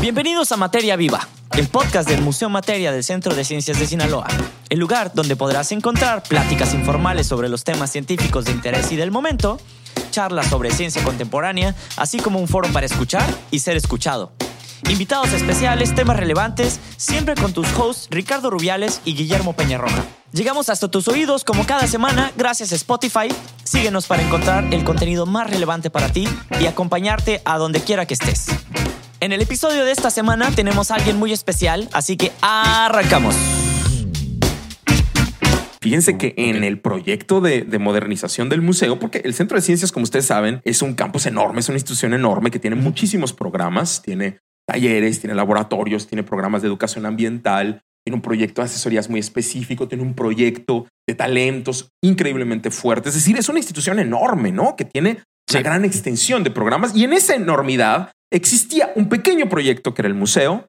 Bienvenidos a Materia Viva, el podcast del Museo Materia del Centro de Ciencias de Sinaloa, el lugar donde podrás encontrar pláticas informales sobre los temas científicos de interés y del momento, charlas sobre ciencia contemporánea, así como un foro para escuchar y ser escuchado. Invitados especiales, temas relevantes, siempre con tus hosts Ricardo Rubiales y Guillermo Peñarroja. Llegamos hasta tus oídos como cada semana gracias a Spotify. Síguenos para encontrar el contenido más relevante para ti y acompañarte a donde quiera que estés. En el episodio de esta semana tenemos a alguien muy especial, así que arrancamos. Fíjense que en el proyecto de, de, modernización del museo, porque el Centro de Ciencias, como ustedes saben, es un campus enorme, es una institución enorme que tiene muchísimos programas, tiene talleres, tiene laboratorios, tiene programas de educación ambiental, tiene un proyecto de asesorías muy específico, tiene un proyecto de talentos increíblemente fuerte. Es decir, es una institución enorme, ¿no? Que tiene una gran extensión de programas y en esa enormidad existía un pequeño proyecto que era el museo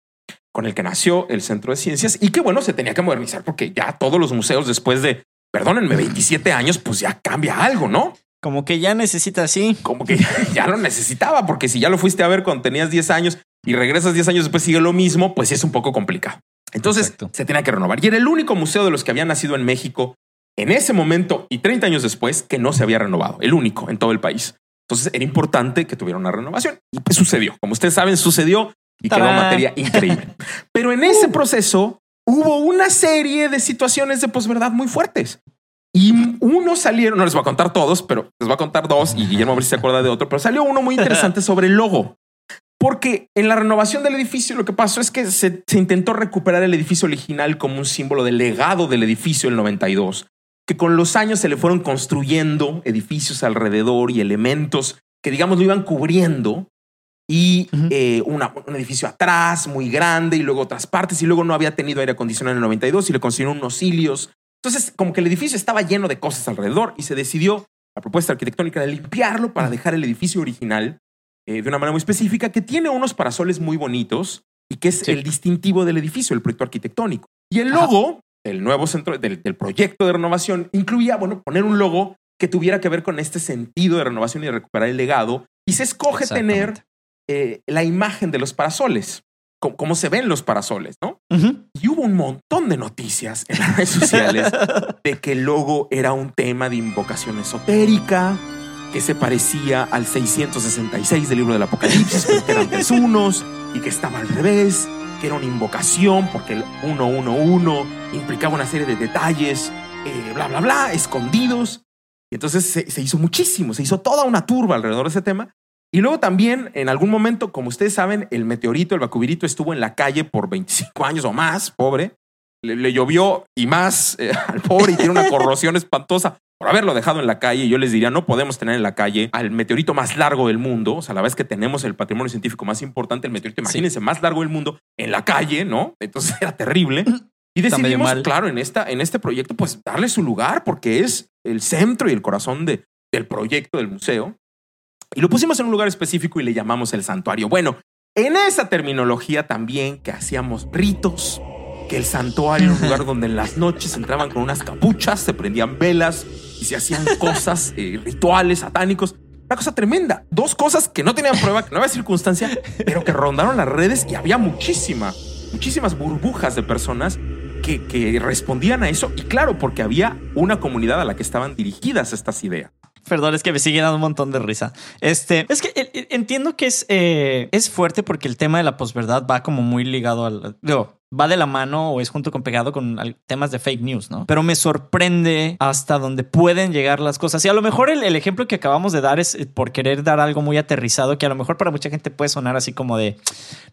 con el que nació el Centro de Ciencias y que bueno, se tenía que modernizar porque ya todos los museos después de, perdónenme, 27 años, pues ya cambia algo, ¿no? Como que ya necesita así. Como que ya, lo necesitaba, porque si ya lo fuiste a ver cuando tenías 10 años y regresas 10 años después sigue lo mismo, pues es un poco complicado. Entonces se tenía que renovar. Y era el único museo de los que había nacido en México en ese momento y 30 años después que no se había renovado. El único en todo el país. Entonces era importante que tuviera una renovación. Y pues sucedió. Como ustedes saben, sucedió y quedó materia increíble. Pero en ese uh. proceso hubo una serie de situaciones de posverdad muy fuertes. Y uno salieron, no les voy a contar todos, pero les voy a contar dos y Guillermo a ver si se acuerda de otro, pero salió uno muy interesante sobre el logo. Porque en la renovación del edificio lo que pasó es que se, se, intentó recuperar el edificio original como un símbolo del legado del edificio del 92, que con los años se le fueron construyendo edificios alrededor y elementos que digamos lo iban cubriendo y eh, un edificio atrás muy grande y luego otras partes y luego no había tenido aire acondicionado en el 92 y le construyeron unos cilios. Entonces como que el edificio estaba lleno de cosas alrededor y se decidió la propuesta arquitectónica de limpiarlo para dejar el edificio original eh, de una manera muy específica, que tiene unos parasoles muy bonitos y que es el distintivo del edificio, el proyecto arquitectónico. Y el logo del nuevo centro, del, proyecto de renovación, incluía, bueno, poner un logo que tuviera que ver con este sentido de renovación y de recuperar el legado. Y se escoge tener eh, la imagen de los parasoles, cómo, se ven los parasoles, ¿no? Y hubo un montón de noticias en las redes sociales de que el logo era un tema de invocación esotérica, que se parecía al 666 del libro del Apocalipsis, que eran tres unos y que estaba al revés, que era una invocación porque el 111 implicaba una serie de detalles, eh, bla, bla, bla, escondidos. Y entonces se, hizo muchísimo, se hizo toda una turba alrededor de ese tema. Y luego también, en algún momento, como ustedes saben, el meteorito, el vacubirito, estuvo en la calle por 25 años o más, pobre. Le, llovió y más eh, al pobre y tiene una corrosión espantosa por haberlo dejado en la calle, yo les diría, no podemos tener en la calle al meteorito más largo del mundo, o sea, a la vez que tenemos el patrimonio científico más importante, el meteorito, imagínense, más largo del mundo, en la calle, ¿no? Entonces era terrible. Y decidimos, claro, en, esta, en este proyecto, pues darle su lugar, porque es el centro y el corazón de, del proyecto del museo. Y lo pusimos en un lugar específico y le llamamos el santuario. Bueno, en esa terminología también que hacíamos ritos, que el santuario era un lugar donde en las noches entraban con unas capuchas, se prendían velas y se hacían cosas, eh, rituales satánicos. Una cosa tremenda. Dos cosas que no tenían prueba, que no había circunstancia, pero que rondaron las redes y había muchísima, muchísimas burbujas de personas que, que respondían a eso. Y claro, porque había una comunidad a la que estaban dirigidas estas ideas. Perdón, es que me sigue dando un montón de risa. Este, es que eh, eh, entiendo que es, es fuerte porque el tema de la posverdad va como muy ligado al va de la mano o es junto con pegado con temas de fake news, ¿no? Pero me sorprende hasta dónde pueden llegar las cosas. Y a lo mejor el, ejemplo que acabamos de dar es eh, por querer dar algo muy aterrizado que a lo mejor para mucha gente puede sonar así como de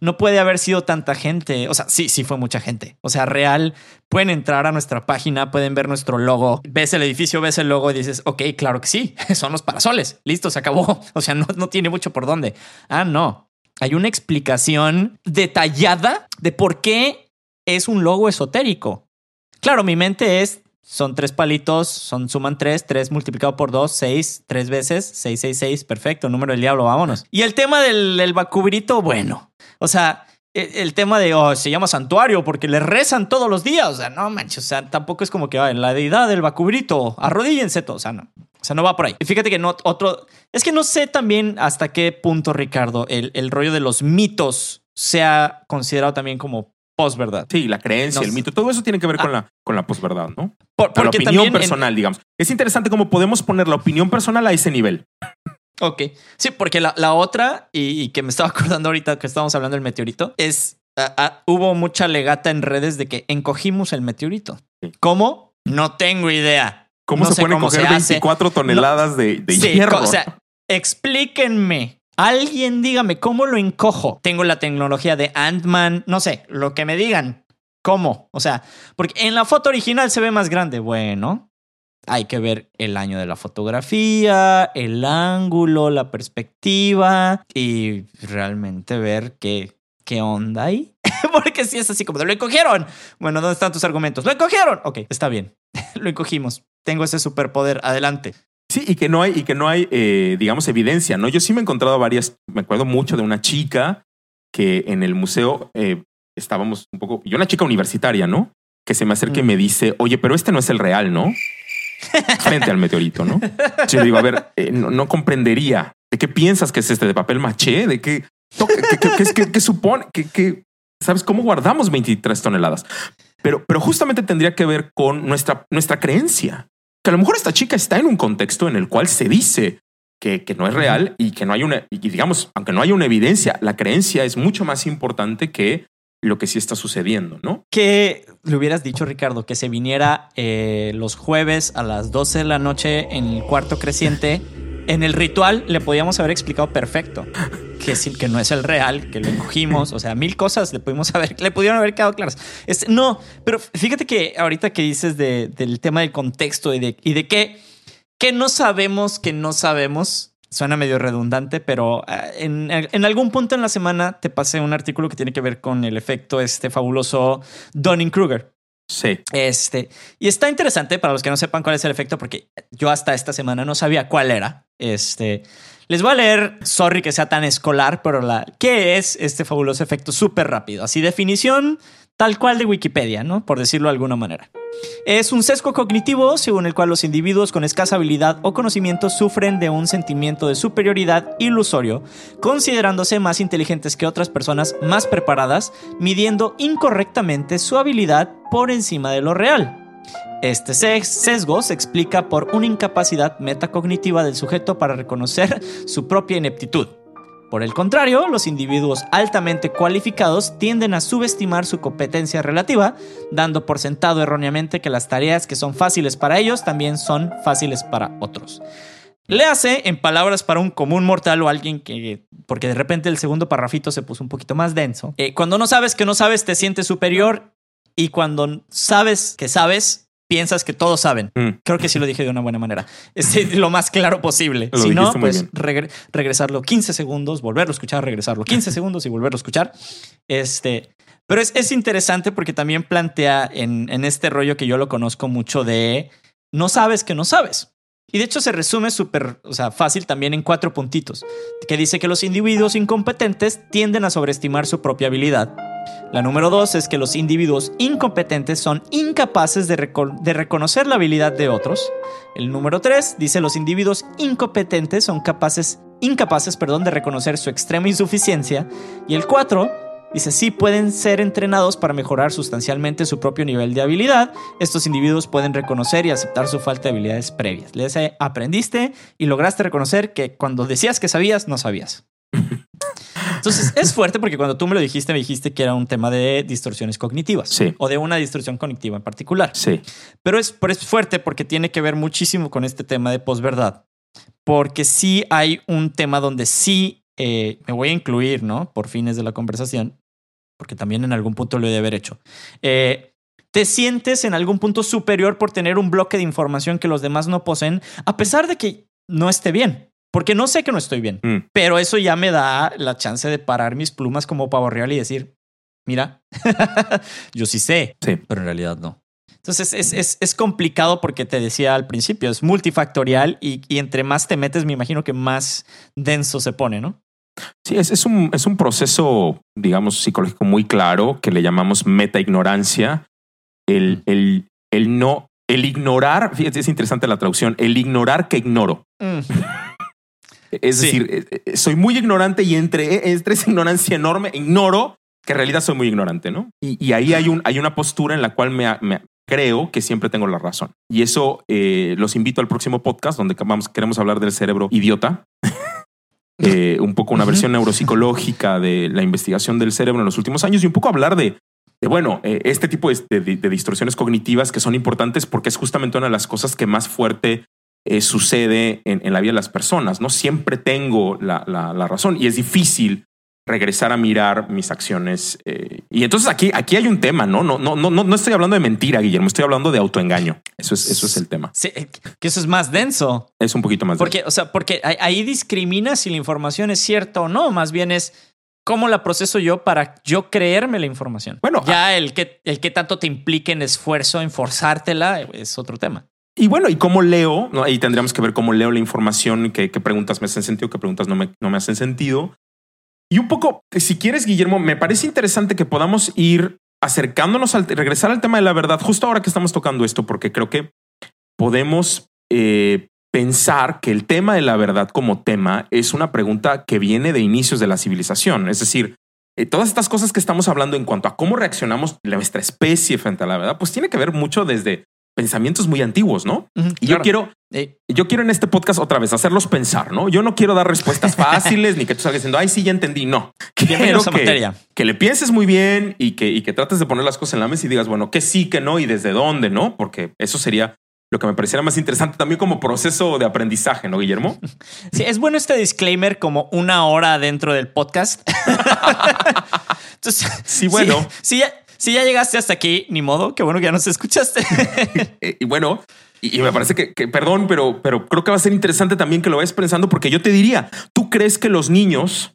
no puede haber sido tanta gente. O sea, sí, sí fue mucha gente. O sea, real, pueden entrar a nuestra página, pueden ver nuestro logo, ves el edificio, ves el logo y dices, ok, claro que sí, son los parasoles. Listo, se acabó. O sea, no, no tiene mucho por dónde. Ah, no. Hay una explicación detallada de por qué es un logo esotérico. Claro, mi mente es, son tres palitos, son, suman tres, tres multiplicado por dos, seis, tres veces, seis, seis, seis, perfecto, número del diablo, vámonos. Y el tema del, del bueno, o sea, e, el, tema de, oh, se llama santuario porque le rezan todos los días, o sea, no manches, o sea, tampoco es como que, en la deidad del bacubrito, arrodíllense todos, o sea, no. O sea, no va por ahí. Y fíjate que no, otro. Es que no sé también hasta qué punto, Ricardo, el, el rollo de los mitos sea considerado también como posverdad. Sí, la creencia, el mito, todo eso tiene que ver con ah. la, con la posverdad, ¿no? Por, la opinión personal, digamos. Es interesante cómo podemos poner la opinión personal a ese nivel. Ok. Sí, porque la, la otra, y, que me estaba acordando ahorita que estábamos hablando del meteorito, es. hubo mucha legata en redes de que encogimos el meteorito. ¿Cómo? No tengo idea. ¿Cómo se puede coger 24 toneladas de, de hierro? O sea, explíquenme. Alguien dígame cómo lo encojo. Tengo la tecnología de Ant-Man, no sé, lo que me digan. ¿Cómo? O sea, porque en la foto original se ve más grande. Bueno, hay que ver el año de la fotografía, el ángulo, la perspectiva y realmente ver qué, qué onda hay. Porque si es así como, lo encogieron. Bueno, ¿dónde están tus argumentos? Lo encogieron. Ok, está bien. lo encogimos. Tengo ese superpoder. Adelante. Sí, y que no hay, y que no hay, eh, digamos, evidencia, ¿no? Yo sí me he encontrado varias, me acuerdo mucho de una chica que en el museo eh, estábamos un poco, yo una chica universitaria, ¿no? Que se me acerca y mm. me dice, oye, pero este no es el real, ¿no? frente al meteorito, ¿no? Yo digo, a ver, eh, no, comprendería. ¿De qué piensas que es este de papel maché? ¿De qué, qué, qué, supone? ¿Qué, ¿Sabes cómo guardamos 23 toneladas? Pero, pero justamente tendría que ver con nuestra, nuestra creencia. Que a lo mejor esta chica está en un contexto en el cual se dice que, que no es real y que no hay una, y digamos, aunque no haya una evidencia, la creencia es mucho más importante que lo que sí está sucediendo, ¿no? Que le hubieras dicho, Ricardo, que se viniera eh, los jueves a las 12 de la noche en el cuarto creciente. En el ritual le podíamos haber explicado perfecto que, sí, que no es el real, que lo encogimos, o sea, mil cosas le pudimos haber, le pudieron haber quedado claras. Este, no, pero fíjate que ahorita que dices del tema del contexto y de, y de qué, que no sabemos que no sabemos, suena medio redundante, pero ah, en, en, algún punto en la semana te pasé un artículo que tiene que ver con el efecto este fabuloso Dunning-Kruger. Sí. Este, y está interesante para los que no sepan cuál es el efecto, porque yo hasta esta semana no sabía cuál era. Este, les voy a leer, sorry que sea tan escolar, pero la, ¿qué es este fabuloso efecto súper rápido? Así, definición tal cual de Wikipedia, ¿no? Por decirlo de alguna manera. Es un sesgo cognitivo según el cual los individuos con escasa habilidad o conocimiento sufren de un sentimiento de superioridad ilusorio, considerándose más inteligentes que otras personas más preparadas, midiendo incorrectamente su habilidad por encima de lo real. Este sesgo se explica por una incapacidad metacognitiva del sujeto para reconocer su propia ineptitud. Por el contrario, los individuos altamente cualificados tienden a subestimar su competencia relativa, dando por sentado erróneamente que las tareas que son fáciles para ellos también son fáciles para otros. Le hace en palabras para un común mortal o alguien que, porque de repente el segundo parrafito se puso un poquito más denso. Eh, cuando no sabes que no sabes, te sientes superior y cuando sabes que sabes, piensas que todos saben. Mm. Creo que sí lo dije de una buena manera. Es lo más claro posible. si no, pues regresarlo 15 segundos, volverlo a escuchar, regresarlo 15 segundos y volverlo a escuchar. Este, pero es, es interesante porque también plantea en, en este rollo que yo lo conozco mucho de no sabes que no sabes. Y de hecho se resume súper, o sea, fácil también en cuatro puntitos, que dice que los individuos incompetentes tienden a sobreestimar su propia habilidad la número dos es que los individuos incompetentes son incapaces de, reconocer la habilidad de otros. El número tres dice los individuos incompetentes son capaces, incapaces perdón, de reconocer su extrema insuficiencia. Y el cuatro dice sí pueden ser entrenados para mejorar sustancialmente su propio nivel de habilidad. Estos individuos pueden reconocer y aceptar su falta de habilidades previas. Le dice aprendiste y lograste reconocer que cuando decías que sabías, no sabías. Entonces es fuerte porque cuando tú me lo dijiste, me dijiste que era un tema de distorsiones cognitivas. Sí. O de una distorsión cognitiva en particular. Sí. Pero es, pero es fuerte porque tiene que ver muchísimo con este tema de posverdad. Porque sí hay un tema donde sí eh, me voy a incluir, ¿no? Por fines de la conversación, porque también en algún punto lo he de haber hecho. Eh, te sientes en algún punto superior por tener un bloque de información que los demás no poseen, a pesar de que no esté bien. Porque no sé que no estoy bien, mm. pero eso ya me da la chance de parar mis plumas como pavo real y decir, mira, yo sí sé, sí. pero en realidad no. Entonces es, es, es, complicado porque te decía al principio, es multifactorial y, y, entre más te metes, me imagino que más denso se pone, ¿no? Sí, es, es, un, es un proceso, digamos, psicológico muy claro que le llamamos meta-ignorancia. El, el, el no, el ignorar, fíjate, es interesante la traducción, el ignorar que ignoro. Mm. Es decir, eh, eh, soy muy ignorante y entre, entre esa ignorancia enorme ignoro que en realidad soy muy ignorante, ¿no? Y, ahí hay, un, hay una postura en la cual me, creo que siempre tengo la razón. Y eso los invito al próximo podcast donde vamos, queremos hablar del cerebro idiota. un poco una versión neuropsicológica de la investigación del cerebro en los últimos años y un poco hablar de bueno, eh, este tipo de, distorsiones cognitivas que son importantes porque es justamente una de las cosas que más fuerte eh, sucede en, la vida de las personas. No siempre tengo la, razón y es difícil regresar a mirar mis acciones. Eh, y entonces aquí, aquí hay un tema, ¿no? No, no, no, no estoy hablando de mentira, Guillermo, estoy hablando de autoengaño. Eso es, eso es el tema. Sí, que eso es más denso. Es un poquito más porque, O sea, porque ahí discrimina si la información es cierta o no, más bien es ¿Cómo la proceso yo para yo creerme la información? Bueno, ya ah, el que, el que tanto te implique en esfuerzo, en forzártela, es otro tema. Y bueno, y cómo leo, ¿no? ahí tendríamos que ver cómo leo la información, qué, qué preguntas me hacen sentido, qué preguntas no me, no me hacen sentido. Y un poco, si quieres, Guillermo, me parece interesante que podamos ir acercándonos al regresar al tema de la verdad, justo ahora que estamos tocando esto, porque creo que podemos eh, pensar que el tema de la verdad como tema es una pregunta que viene de inicios de la civilización. Es decir, eh, todas estas cosas que estamos hablando en cuanto a cómo reaccionamos nuestra especie frente a la verdad, pues tiene que ver mucho desde pensamientos muy antiguos, ¿no? y yo quiero, yo quiero en este podcast otra vez hacerlos pensar, ¿no? Yo no quiero dar respuestas fáciles ni que tú salgas diciendo, ay, sí, ya entendí. No, quiero que, que, le pienses muy bien y que, y que trates de poner las cosas en la mesa y digas, bueno, que sí, que no y desde dónde, ¿no? Porque eso sería lo que me pareciera más interesante también como proceso de aprendizaje, ¿no, Guillermo? Sí, es bueno este disclaimer como una hora dentro del podcast. Entonces, sí, bueno. Si, ya, si ya llegaste hasta aquí, ni modo, qué bueno que ya nos escuchaste. y bueno, y, me parece que, perdón, pero, pero creo que va a ser interesante también que lo vayas pensando porque yo te diría, ¿tú crees que los niños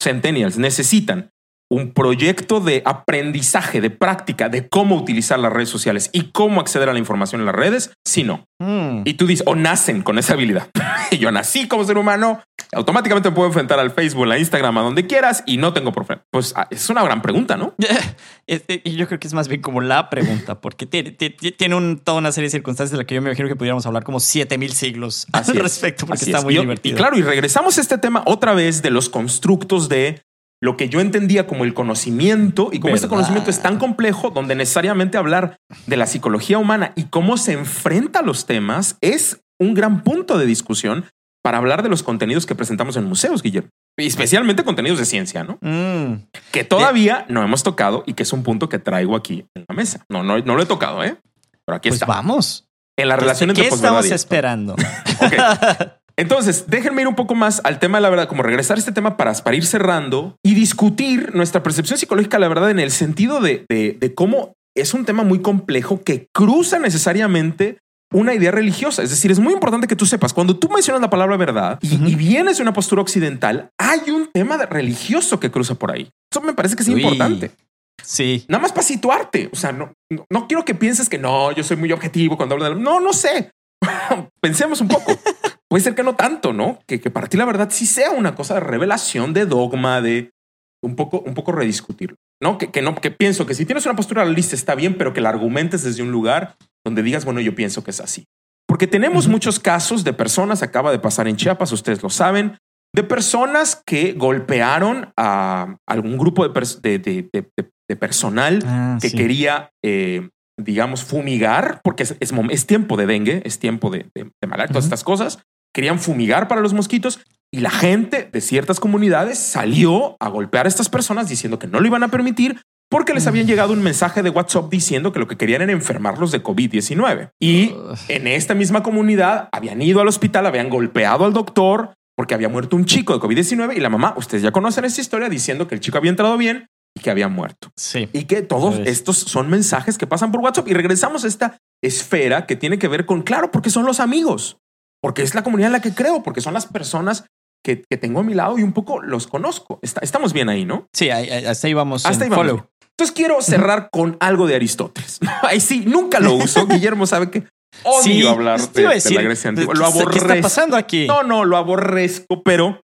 centennials necesitan un proyecto de aprendizaje, de práctica, de cómo utilizar las redes sociales y cómo acceder a la información en las redes, si no. Hmm. Y tú dices, o nacen con esa habilidad. y yo nací como ser humano, automáticamente me puedo enfrentar al Facebook, a Instagram, a donde quieras y no tengo problema. Pues ah, es una gran pregunta, ¿no? Y yo creo que es más bien como la pregunta, porque tiene, tiene toda una serie de circunstancias de las que yo me imagino que pudiéramos hablar como 7000 siglos al respecto, porque está muy divertido. Y claro, y regresamos a este tema otra vez de los constructos de lo que yo entendía como el conocimiento y como ese conocimiento es tan complejo donde necesariamente hablar de la psicología humana y cómo se enfrenta a los temas es un gran punto de discusión para hablar de los contenidos que presentamos en museos, Guillermo. Y especialmente contenidos de ciencia, ¿no? Mm. Que todavía no hemos tocado y que es un punto que traigo aquí en la mesa. No, no, no lo he tocado, ¿eh? Pero aquí pues está. vamos. En la relación entre ¿Qué estamos esperando? Entonces, déjenme ir un poco más al tema de la verdad, como regresar a este tema para, para ir cerrando y discutir nuestra percepción psicológica de la verdad en el sentido de, de, cómo es un tema muy complejo que cruza necesariamente una idea religiosa. Es decir, es muy importante que tú sepas, cuando tú mencionas la palabra verdad y, vienes de una postura occidental, hay un tema religioso que cruza por ahí. Eso me parece que es importante. Sí. Nada más para situarte. O sea, no, no, quiero que pienses que no, yo soy muy objetivo cuando hablo de... No, no sé. Pensemos un poco. Puede ser que no tanto, ¿no? Que, que para ti la verdad sí sea una cosa de revelación, de dogma, de un poco, un poco rediscutirlo, ¿no? Que, que no, que pienso que si tienes una postura lista está bien, pero que la argumentes desde un lugar donde digas, bueno, yo pienso que es así. Porque tenemos muchos casos de personas, acaba de pasar en Chiapas, ustedes lo saben, de personas que golpearon a algún grupo de, de, de, personal ah, que quería eh, digamos, fumigar, porque es, es, tiempo de dengue, es tiempo de, de, todas estas cosas. Querían fumigar para los mosquitos y la gente de ciertas comunidades salió a golpear a estas personas diciendo que no lo iban a permitir porque les habían llegado un mensaje de WhatsApp diciendo que lo que querían era enfermarlos de COVID-19. Y en esta misma comunidad habían ido al hospital, habían golpeado al doctor porque había muerto un chico de COVID-19 y la mamá, ustedes ya conocen esta historia diciendo que el chico había entrado bien y que había muerto. Sí. Y que todos estos son mensajes que pasan por WhatsApp y regresamos a esta esfera que tiene que ver con, claro, porque son los amigos, porque es la comunidad en la que creo, porque son las personas que, tengo a mi lado y un poco los conozco. estamos bien ahí, ¿no? Sí, hasta ahí vamos. Hasta ahí vamos. Entonces quiero cerrar con algo de Aristóteles. Ahí sí, nunca lo uso. Guillermo sabe que odio hablar de, la Grecia antigua. Lo aborrezco. ¿Qué está pasando aquí? No, no, lo aborrezco, pero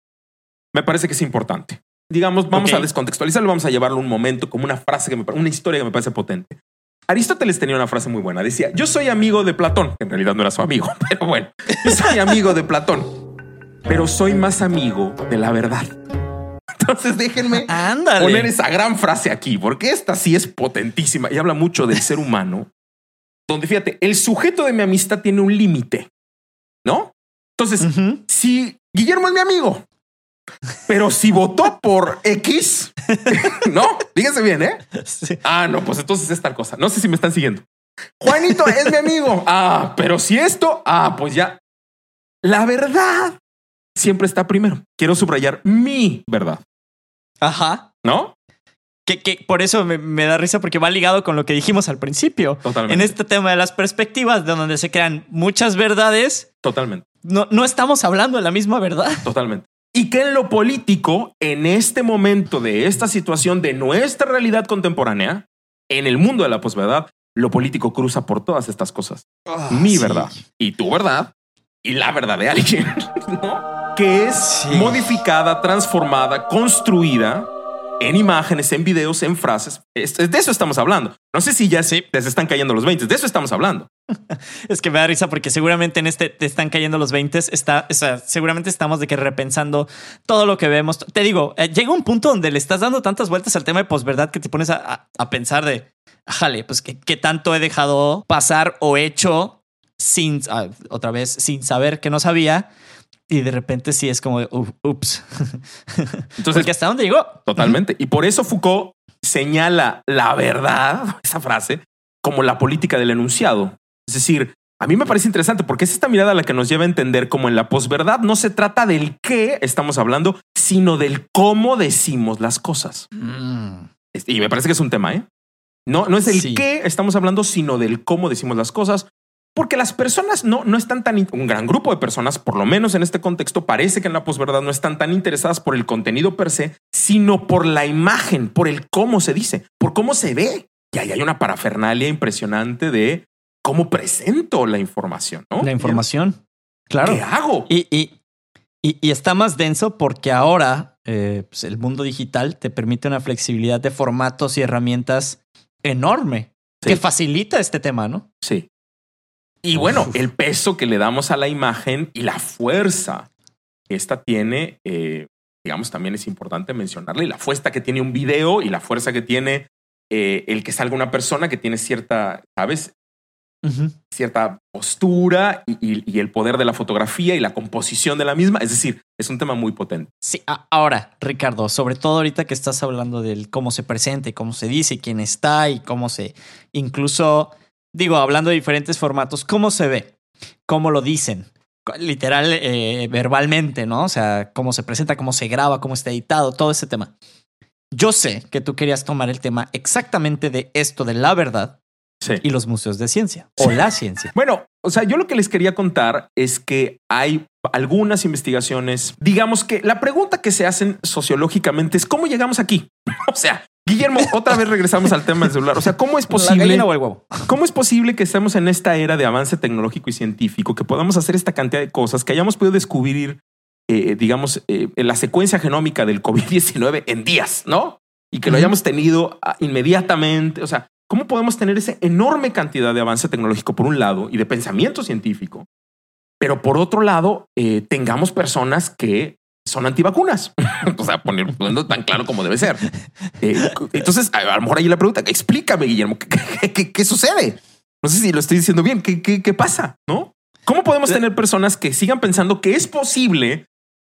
me parece que es importante digamos, vamos a descontextualizarlo, vamos a llevarlo un momento como una frase que me una historia que me parece potente. Aristóteles tenía una frase muy buena. Decía, yo soy amigo de Platón. En realidad no era su amigo, pero bueno, yo soy amigo de Platón. pero soy más amigo de la verdad. Entonces déjenme poner esa gran frase aquí, porque esta sí es potentísima y habla mucho del ser humano, donde fíjate, el sujeto de mi amistad tiene un límite, ¿no? Entonces, si Guillermo es mi amigo, pero si votó por X, no, fíjense bien, ¿eh? Ah, no, pues entonces es tal cosa. No sé si me están siguiendo. Juanito es mi amigo. Ah, pero si esto, ah, pues ya. La verdad siempre está primero. Quiero subrayar mi verdad. Ajá. ¿No? Que, que por eso me, da risa porque va ligado con lo que dijimos al principio. Totalmente. En este tema de las perspectivas, de donde se crean muchas verdades. Totalmente. No, no estamos hablando de la misma verdad. Totalmente. Y que en lo político, en este momento de esta situación de nuestra realidad contemporánea, en el mundo de la posverdad, lo político cruza por todas estas cosas. Ah, Mi verdad y tu verdad y la verdad de alguien, ¿no? Que es modificada, transformada, construida en imágenes, en videos, en frases. De eso estamos hablando. No sé si ya sí. les están cayendo los 20. De eso estamos hablando. es que me da risa porque seguramente en este te están cayendo los 20. Está, o sea, seguramente estamos de que repensando todo lo que vemos. Te digo, eh, llega un punto donde le estás dando tantas vueltas al tema de posverdad que te pones a, pensar de, jale, pues ¿qué, tanto he dejado pasar o hecho sin, ah, otra vez, sin saber que no sabía y de repente sí es como, ups. Entonces, ¿hasta dónde llegó? Totalmente. Y por eso Foucault señala la verdad, esa frase, como la política del enunciado. Es decir, a mí me parece interesante porque es esta mirada la que nos lleva a entender como en la posverdad no se trata del qué estamos hablando, sino del cómo decimos las cosas. Mm. Y me parece que es un tema, ¿eh? No, no es el qué estamos hablando, sino del cómo decimos las cosas. Porque las personas no, no están tan, un gran grupo de personas, por lo menos en este contexto, parece que en la posverdad no están tan interesadas por el contenido per se, sino por la imagen, por el cómo se dice, por cómo se ve. Y ahí hay una parafernalia impresionante de cómo presento la información, ¿no? La información. Claro. ¿Qué hago? Y, y, y, está más denso porque ahora eh, pues, el mundo digital te permite una flexibilidad de formatos y herramientas enorme que facilita este tema, ¿no? Sí. Y bueno, el peso que le damos a la imagen y la fuerza que esta tiene, eh, digamos, también es importante mencionarle. Y la fuerza que tiene un video y la fuerza que tiene eh, el que salga una persona que tiene cierta, ¿sabes? Cierta postura y, y, el poder de la fotografía y la composición de la misma. Es decir, es un tema muy potente. Sí, ahora, Ricardo, sobre todo ahorita que estás hablando del cómo se presenta y cómo se dice, quién está y cómo se incluso digo, hablando de diferentes formatos, ¿cómo se ve? ¿Cómo lo dicen? Literal, eh, verbalmente, ¿no? O sea, cómo se presenta, cómo se graba, cómo está editado, todo ese tema. Yo sé que tú querías tomar el tema exactamente de esto de la verdad y los museos de ciencia o la ciencia. Bueno, o sea, yo lo que les quería contar es que hay algunas investigaciones, digamos que la pregunta que se hacen sociológicamente es cómo llegamos aquí. o sea, Guillermo, otra vez regresamos al tema del celular. O sea, ¿cómo es posible? ¿Cómo es posible que estemos en esta era de avance tecnológico y científico, que podamos hacer esta cantidad de cosas, que hayamos podido descubrir, eh, digamos, eh, la secuencia genómica del COVID-19 en días, ¿no? Y que lo hayamos tenido ah, inmediatamente. O sea, ¿cómo podemos tener esa enorme cantidad de avance tecnológico por un lado y de pensamiento científico? Pero por otro lado, eh, tengamos personas que son antivacunas. o sea, poniendo tan claro como debe ser. Eh, entonces, a, lo mejor ahí la pregunta, explícame, Guillermo, ¿qué, sucede? No sé si lo estoy diciendo bien. ¿Qué, qué, pasa? ¿No? ¿Cómo podemos tener personas que sigan pensando que es posible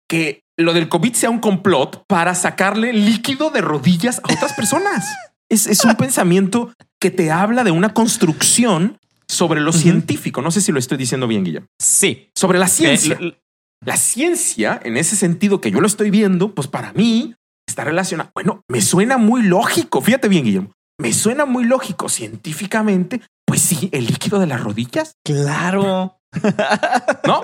que lo del COVID sea un complot para sacarle líquido de rodillas a otras personas? es, es un pensamiento que te habla de una construcción sobre lo científico. No sé si lo estoy diciendo bien, Guillermo. Sí. Sobre la ciencia. La ciencia, en ese sentido que yo lo estoy viendo, pues para mí está relacionada. Bueno, me suena muy lógico. Fíjate bien, Guillermo. Me suena muy lógico científicamente. Pues sí, el líquido de las rodillas. Claro. ¿No?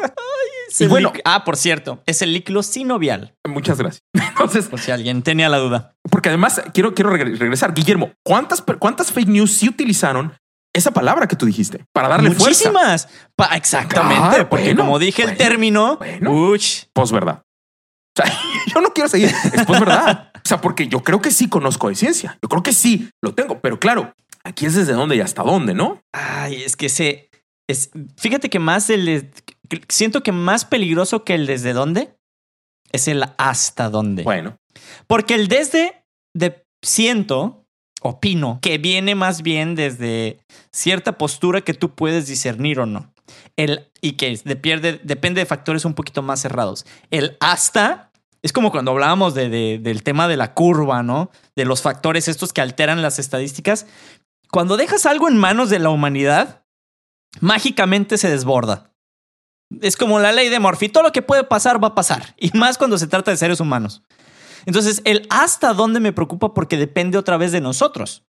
y bueno, ah, por cierto, es el líquido sinovial. Muchas gracias. Entonces, por si alguien tenía la duda. Porque además quiero, quiero regresar. Guillermo, ¿cuántas, ¿cuántas fake news sí utilizaron esa palabra que tú dijiste para darle Muchísimas. exactamente. porque como dije el término, pues verdad. O sea, yo no quiero seguir. Es verdad. O sea, porque yo creo que sí conozco de ciencia. Yo creo que sí lo tengo, pero claro, aquí es desde dónde y hasta dónde, ¿no? Ay, es que es, fíjate que más el, siento que más peligroso que el desde dónde es el hasta dónde. Bueno. Porque el desde de siento, opino, que viene más bien desde cierta postura que tú puedes discernir o no. El, y que de pierde, depende de factores un poquito más cerrados. El hasta es como cuando hablábamos de, del tema de la curva, ¿no? De los factores estos que alteran las estadísticas. Cuando dejas algo en manos de la humanidad, mágicamente se desborda. Es como la ley de Morphy, todo lo que puede pasar va a pasar, y más cuando se trata de seres humanos. Entonces, el hasta dónde me preocupa porque depende otra vez de nosotros.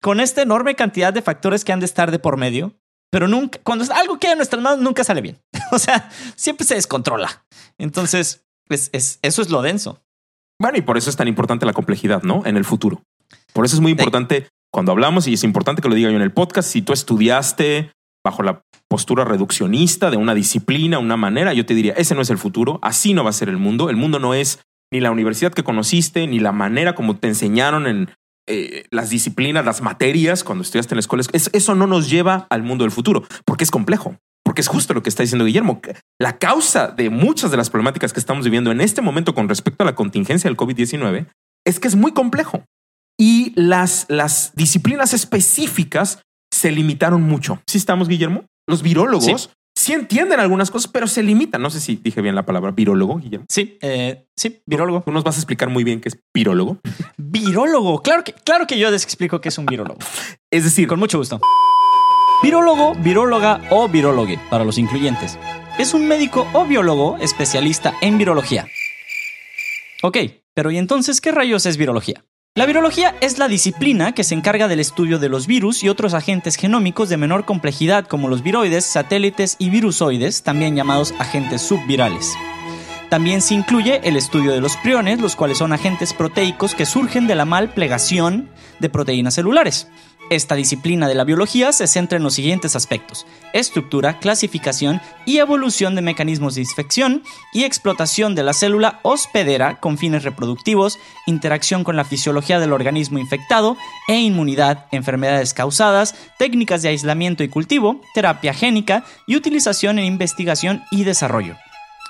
Con esta enorme cantidad de factores que han de estar de por medio, pero nunca, cuando algo queda en nuestras manos, nunca sale bien. o sea, siempre se descontrola. Entonces, es, eso es lo denso. Bueno, y por eso es tan importante la complejidad, ¿no? En el futuro. Por eso es muy importante cuando hablamos, y es importante que lo diga yo en el podcast, si tú estudiaste bajo la postura reduccionista de una disciplina, una manera, yo te diría, ese no es el futuro, así no va a ser el mundo. El mundo no es ni la universidad que conociste, ni la manera como te enseñaron en eh, las disciplinas, las materias cuando estudiaste en la escuela. eso no nos lleva al mundo del futuro, porque es complejo, porque es justo lo que está diciendo Guillermo. La causa de muchas de las problemáticas que estamos viviendo en este momento con respecto a la contingencia del COVID-19 es que es muy complejo y las, las disciplinas específicas se limitaron mucho. ¿Sí estamos, Guillermo? Los virólogos. Entienden algunas cosas, pero se limitan. No sé si dije bien la palabra virólogo, Guillermo. Sí, eh, sí, virólogo. Tú nos vas a explicar muy bien qué es virólogo. Virólogo. Claro que, claro que yo les explico qué es un virólogo. es decir, con mucho gusto. Virólogo, viróloga o virólogue para los incluyentes. Es un médico o biólogo especialista en virología. Ok, pero ¿y entonces qué rayos es virología? La virología es la disciplina que se encarga del estudio de los virus y otros agentes genómicos de menor complejidad como los viroides, satélites y virusoides, también llamados agentes subvirales. También se incluye el estudio de los priones, los cuales son agentes proteicos que surgen de la malplegación de proteínas celulares. Esta disciplina de la biología se centra en los siguientes aspectos, estructura, clasificación y evolución de mecanismos de infección y explotación de la célula hospedera con fines reproductivos, interacción con la fisiología del organismo infectado e inmunidad, enfermedades causadas, técnicas de aislamiento y cultivo, terapia génica y utilización en investigación y desarrollo.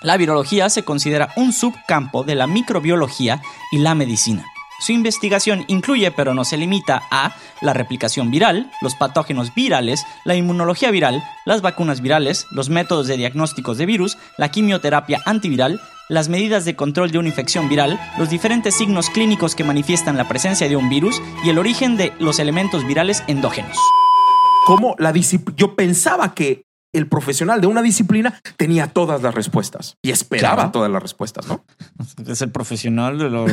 La virología se considera un subcampo de la microbiología y la medicina. Su investigación incluye, pero no se limita a, la replicación viral, los patógenos virales, la inmunología viral, las vacunas virales, los métodos de diagnósticos de virus, la quimioterapia antiviral, las medidas de control de una infección viral, los diferentes signos clínicos que manifiestan la presencia de un virus y el origen de los elementos virales endógenos. Como la Yo pensaba que el profesional de una disciplina tenía todas las respuestas y esperaba todas las respuestas, ¿no? Es el profesional de lo...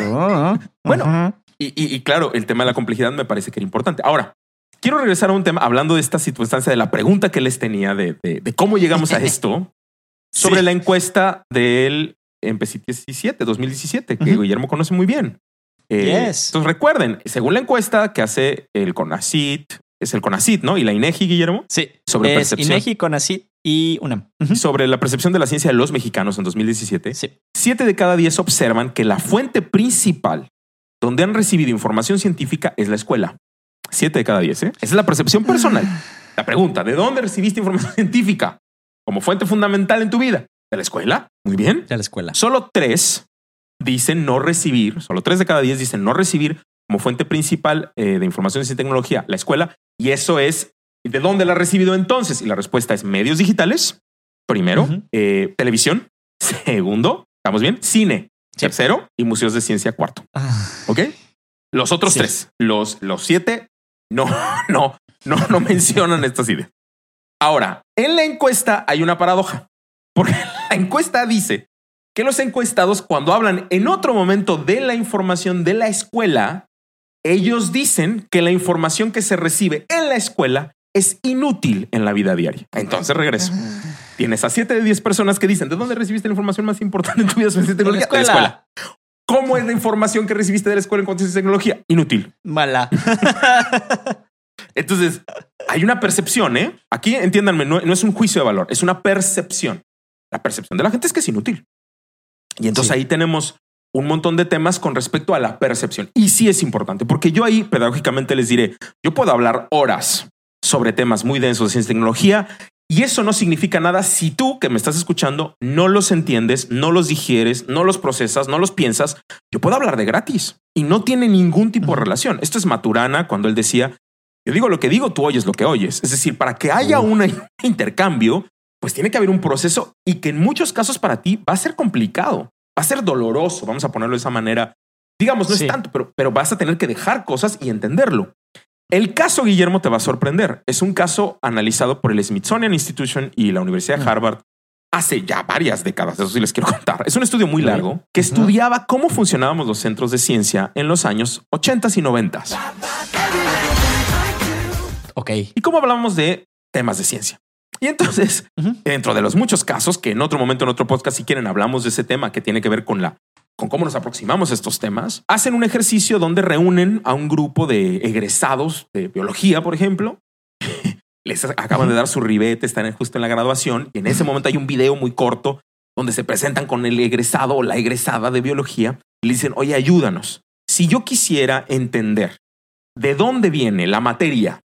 bueno, y, claro, el tema de la complejidad me parece que era importante. Ahora, quiero regresar a un tema hablando de esta circunstancia de la pregunta que les tenía de, cómo llegamos a esto sobre la encuesta del MPC 17, 2017, que Guillermo conoce muy bien. Eh, entonces recuerden, según la encuesta que hace el CONACIT, es el CONACIT, ¿no? Y la INEGI, Guillermo. Sí. Sobre es INEGI, CONACIT y UNAM. Sobre la percepción de la ciencia de los mexicanos en 2017. Sí. Siete de cada diez observan que la fuente principal donde han recibido información científica es la escuela. Siete de cada diez, ¿eh? Esa es la percepción personal. La pregunta, ¿de dónde recibiste información científica como fuente fundamental en tu vida? ¿De la escuela? Muy bien. De la escuela. Solo tres dicen no recibir, solo tres de cada diez dicen no recibir como fuente principal eh, de información y tecnología la escuela. Y eso es, ¿de dónde la ha recibido entonces? Y la respuesta es medios digitales, primero, eh, televisión, segundo, ¿estamos bien? Cine, tercero, y museos de ciencia, cuarto. Ah. ¿Ok? Los otros tres, los, los siete, no, no, no, no mencionan estas ideas. Ahora, en la encuesta hay una paradoja, porque la encuesta dice que los encuestados cuando hablan en otro momento de la información de la escuela, ellos dicen que la información que se recibe en la escuela es inútil en la vida diaria. Entonces regreso. Tienes a 7 de 10 personas que dicen, ¿de dónde recibiste la información más importante en tu vida sobre tecnología? De la escuela. ¿Cómo es la información que recibiste de la escuela en cuanto a tecnología? Inútil. Mala. Entonces, hay una percepción, ¿eh? Aquí, entiéndanme, no, es un juicio de valor, es una percepción. La percepción de la gente es que es inútil. Y entonces ahí tenemos un montón de temas con respecto a la percepción. Y sí es importante, porque yo ahí pedagógicamente les diré, yo puedo hablar horas sobre temas muy densos de ciencia y tecnología Y eso no significa nada si tú que me estás escuchando no los entiendes, no los digieres, no los procesas, no los piensas. Yo puedo hablar de gratis y no tiene ningún tipo de relación. Esto es Maturana cuando él decía, yo digo lo que digo, tú oyes lo que oyes. Es decir, para que haya un intercambio, pues tiene que haber un proceso y que en muchos casos para ti va a ser complicado, va a ser doloroso, vamos a ponerlo de esa manera. Digamos, no es tanto, pero, pero vas a tener que dejar cosas y entenderlo. El caso Guillermo te va a sorprender. Es un caso analizado por el Smithsonian Institution y la Universidad de Harvard hace ya varias décadas. Eso sí les quiero contar. Es un estudio muy largo que estudiaba cómo funcionábamos los centros de ciencia en los años 80 y 90. Ok. Y cómo hablábamos de temas de ciencia. Y entonces, dentro de los muchos casos que en otro momento, en otro podcast, si quieren, hablamos de ese tema que tiene que ver con la con cómo nos aproximamos a estos temas, hacen un ejercicio donde reúnen a un grupo de egresados de biología, por ejemplo. Les acaban de dar su ribete, están justo en la graduación y en ese momento hay un video muy corto donde se presentan con el egresado o la egresada de biología y le dicen, oye, ayúdanos. Si yo quisiera entender de dónde viene la materia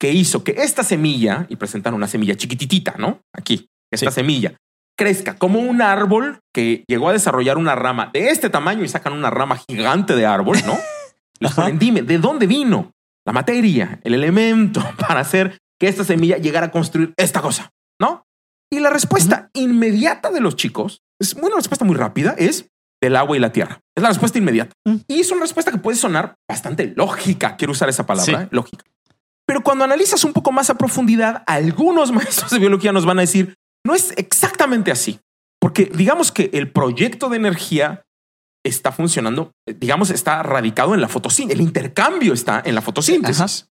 que hizo que esta semilla, y presentan una semilla chiquititita, ¿no? Aquí, esta semilla, crezca como un árbol que llegó a desarrollar una rama de este tamaño y sacan una rama gigante de árbol, ¿no? Les ponen, dime, ¿de dónde vino la materia, el elemento para hacer que esta semilla llegara a construir esta cosa? ¿No? Y la respuesta inmediata de los chicos, es una respuesta muy rápida, es del agua y la tierra. Es la respuesta inmediata. Mm. Y es una respuesta que puede sonar bastante lógica. Quiero usar esa palabra, ¿eh? lógica. Pero cuando analizas un poco más a profundidad, algunos maestros de biología nos van a decir, no es exactamente así, porque digamos que el proyecto de energía está funcionando, digamos, está radicado en la fotosíntesis, el intercambio está en la fotosíntesis.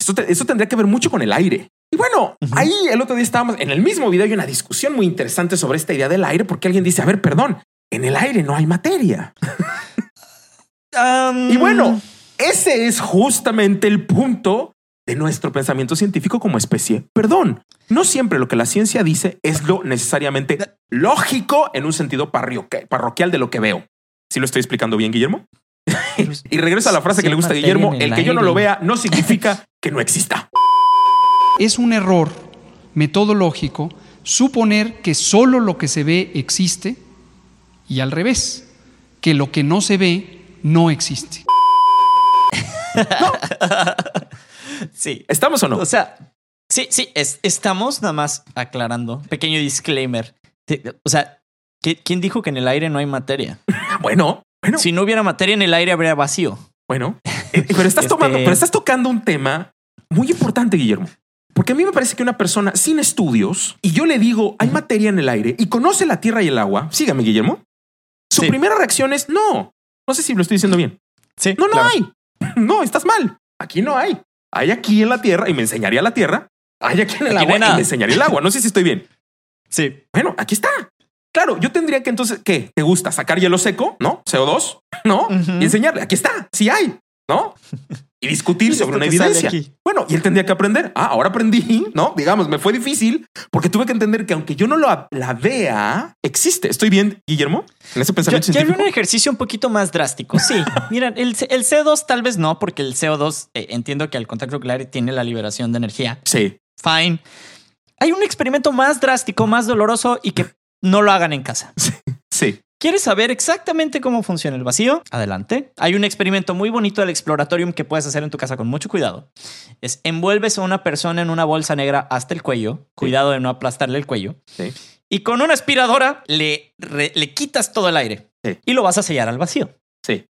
Eso, tendría que ver mucho con el aire. Y bueno, ahí el otro día estábamos en el mismo video hay una discusión muy interesante sobre esta idea del aire, porque alguien dice, a ver, perdón, en el aire no hay materia. y bueno, ese es justamente el punto de nuestro pensamiento científico como especie. Perdón, no siempre lo que la ciencia dice es lo necesariamente lógico en un sentido parroquial de lo que veo. Si lo estoy explicando bien, Guillermo? y regreso a la frase que le gusta a Guillermo, el, que yo no lo vea no significa que no exista. Es un error metodológico suponer que solo lo que se ve existe y al revés, que lo que no se ve no existe. Sí. ¿Estamos o no? O sea, sí, sí, estamos nada más aclarando. Pequeño disclaimer. O sea, ¿quién dijo que en el aire no hay materia? bueno, bueno. Si no hubiera materia en el aire, habría vacío. Bueno, eh, pero estás, tomando, este pero estás tocando un tema muy importante, Guillermo. Porque a mí me parece que una persona sin estudios y yo le digo hay materia en el aire y conoce la tierra y el agua, sígame, Guillermo. Su primera reacción es no. No sé si lo estoy diciendo bien. Sí. No, no hay. No, estás mal. Aquí no hay hay aquí en la tierra y me enseñaría la tierra, hay aquí en el agua y me enseñaría el agua. No sé si estoy bien. Sí. Bueno, aquí está. Claro, yo tendría que entonces, ¿qué? ¿Te gusta sacar hielo seco? ¿No? CO2, ¿no? Y enseñarle, aquí está, sí hay, ¿no? Y discutir sobre una evidencia. Bueno, y él tendría que aprender. Ah, ahora aprendí, ¿no? Digamos, me fue difícil porque tuve que entender que aunque yo no lo, la vea, existe. ¿Estoy bien, Guillermo? En ese pensamiento yo, científico. un ejercicio un poquito más drástico. Sí, miren, el, el CO2 tal vez no, porque el CO2 eh, entiendo que al contacto nuclear tiene la liberación de energía. Sí. Fine. Hay un experimento más drástico, más doloroso y que no lo hagan en casa. Sí. sí. ¿Quieres saber exactamente cómo funciona el vacío? Adelante. Hay un experimento muy bonito del Exploratorium que puedes hacer en tu casa con mucho cuidado. Es envuelves a una persona en una bolsa negra hasta el cuello. Cuidado de no aplastarle el cuello. Y con una aspiradora le, le quitas todo el aire. Y lo vas a sellar al vacío. Sí.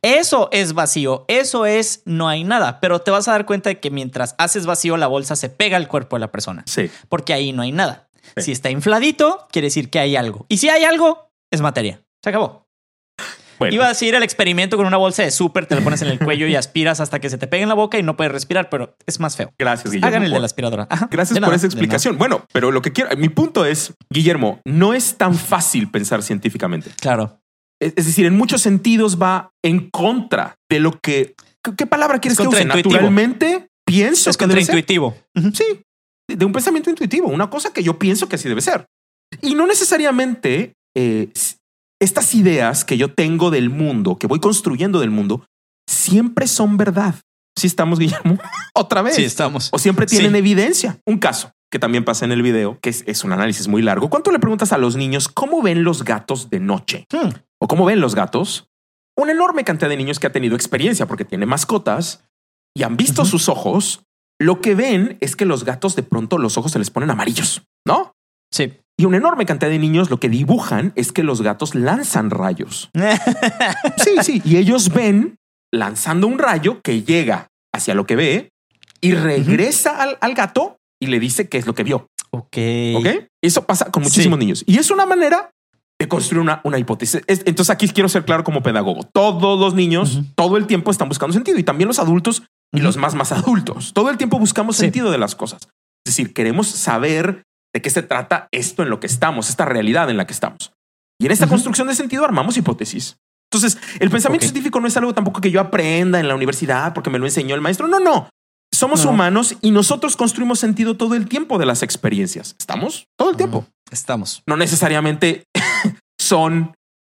Eso es vacío, eso es no hay nada, pero te vas a dar cuenta de que mientras haces vacío la bolsa se pega al cuerpo de la persona. Sí. Porque ahí no hay nada. Si está infladito, quiere decir que hay algo. Y si hay algo, es materia. Se acabó. Iba a decir el experimento con una bolsa de súper, te lo pones en el cuello y aspiras hasta que se te pegue en la boca y no puedes respirar, pero es más feo. Gracias, Guillermo. Hagan el de la aspiradora. Gracias por esa explicación. Bueno, pero lo que quiero, mi punto es, Guillermo, no es tan fácil pensar científicamente. Claro. Es, decir, en muchos sentidos va en contra de lo que. ¿Qué, palabra quieres que use? Naturalmente pienso es que contraintuitivo. Sí, de un pensamiento intuitivo, una cosa que yo pienso que así debe ser. Y no necesariamente eh, estas ideas que yo tengo del mundo, que voy construyendo del mundo, siempre son verdad. Si estamos, Guillermo, otra vez. Sí, estamos. O siempre tienen evidencia. Un caso que también pasa en el video, que es, un análisis muy largo. ¿Cuánto le preguntas a los niños cómo ven los gatos de noche? Hmm. ¿O cómo ven los gatos? Una enorme cantidad de niños que ha tenido experiencia porque tiene mascotas y han visto sus ojos, lo que ven es que los gatos de pronto los ojos se les ponen amarillos, ¿no? Sí. Y una enorme cantidad de niños lo que dibujan es que los gatos lanzan rayos. sí, sí. Y ellos ven lanzando un rayo que llega hacia lo que ve y regresa al, gato y le dice qué es lo que vio. Ok. Ok. Eso pasa con muchísimos niños. Y es una manera de construir una, una hipótesis. Entonces aquí quiero ser claro como pedagogo. Todos los niños todo el tiempo están buscando sentido y también los adultos y los más más adultos. Todo el tiempo buscamos sentido de las cosas. Es decir, queremos saber de qué se trata esto en lo que estamos, esta realidad en la que estamos. Y en esta construcción de sentido armamos hipótesis. Entonces, el pensamiento científico no es algo tampoco que yo aprenda en la universidad porque me lo enseñó el maestro. No, no. Somos humanos y nosotros construimos sentido todo el tiempo de las experiencias. ¿Estamos? Todo el tiempo. Estamos. No necesariamente son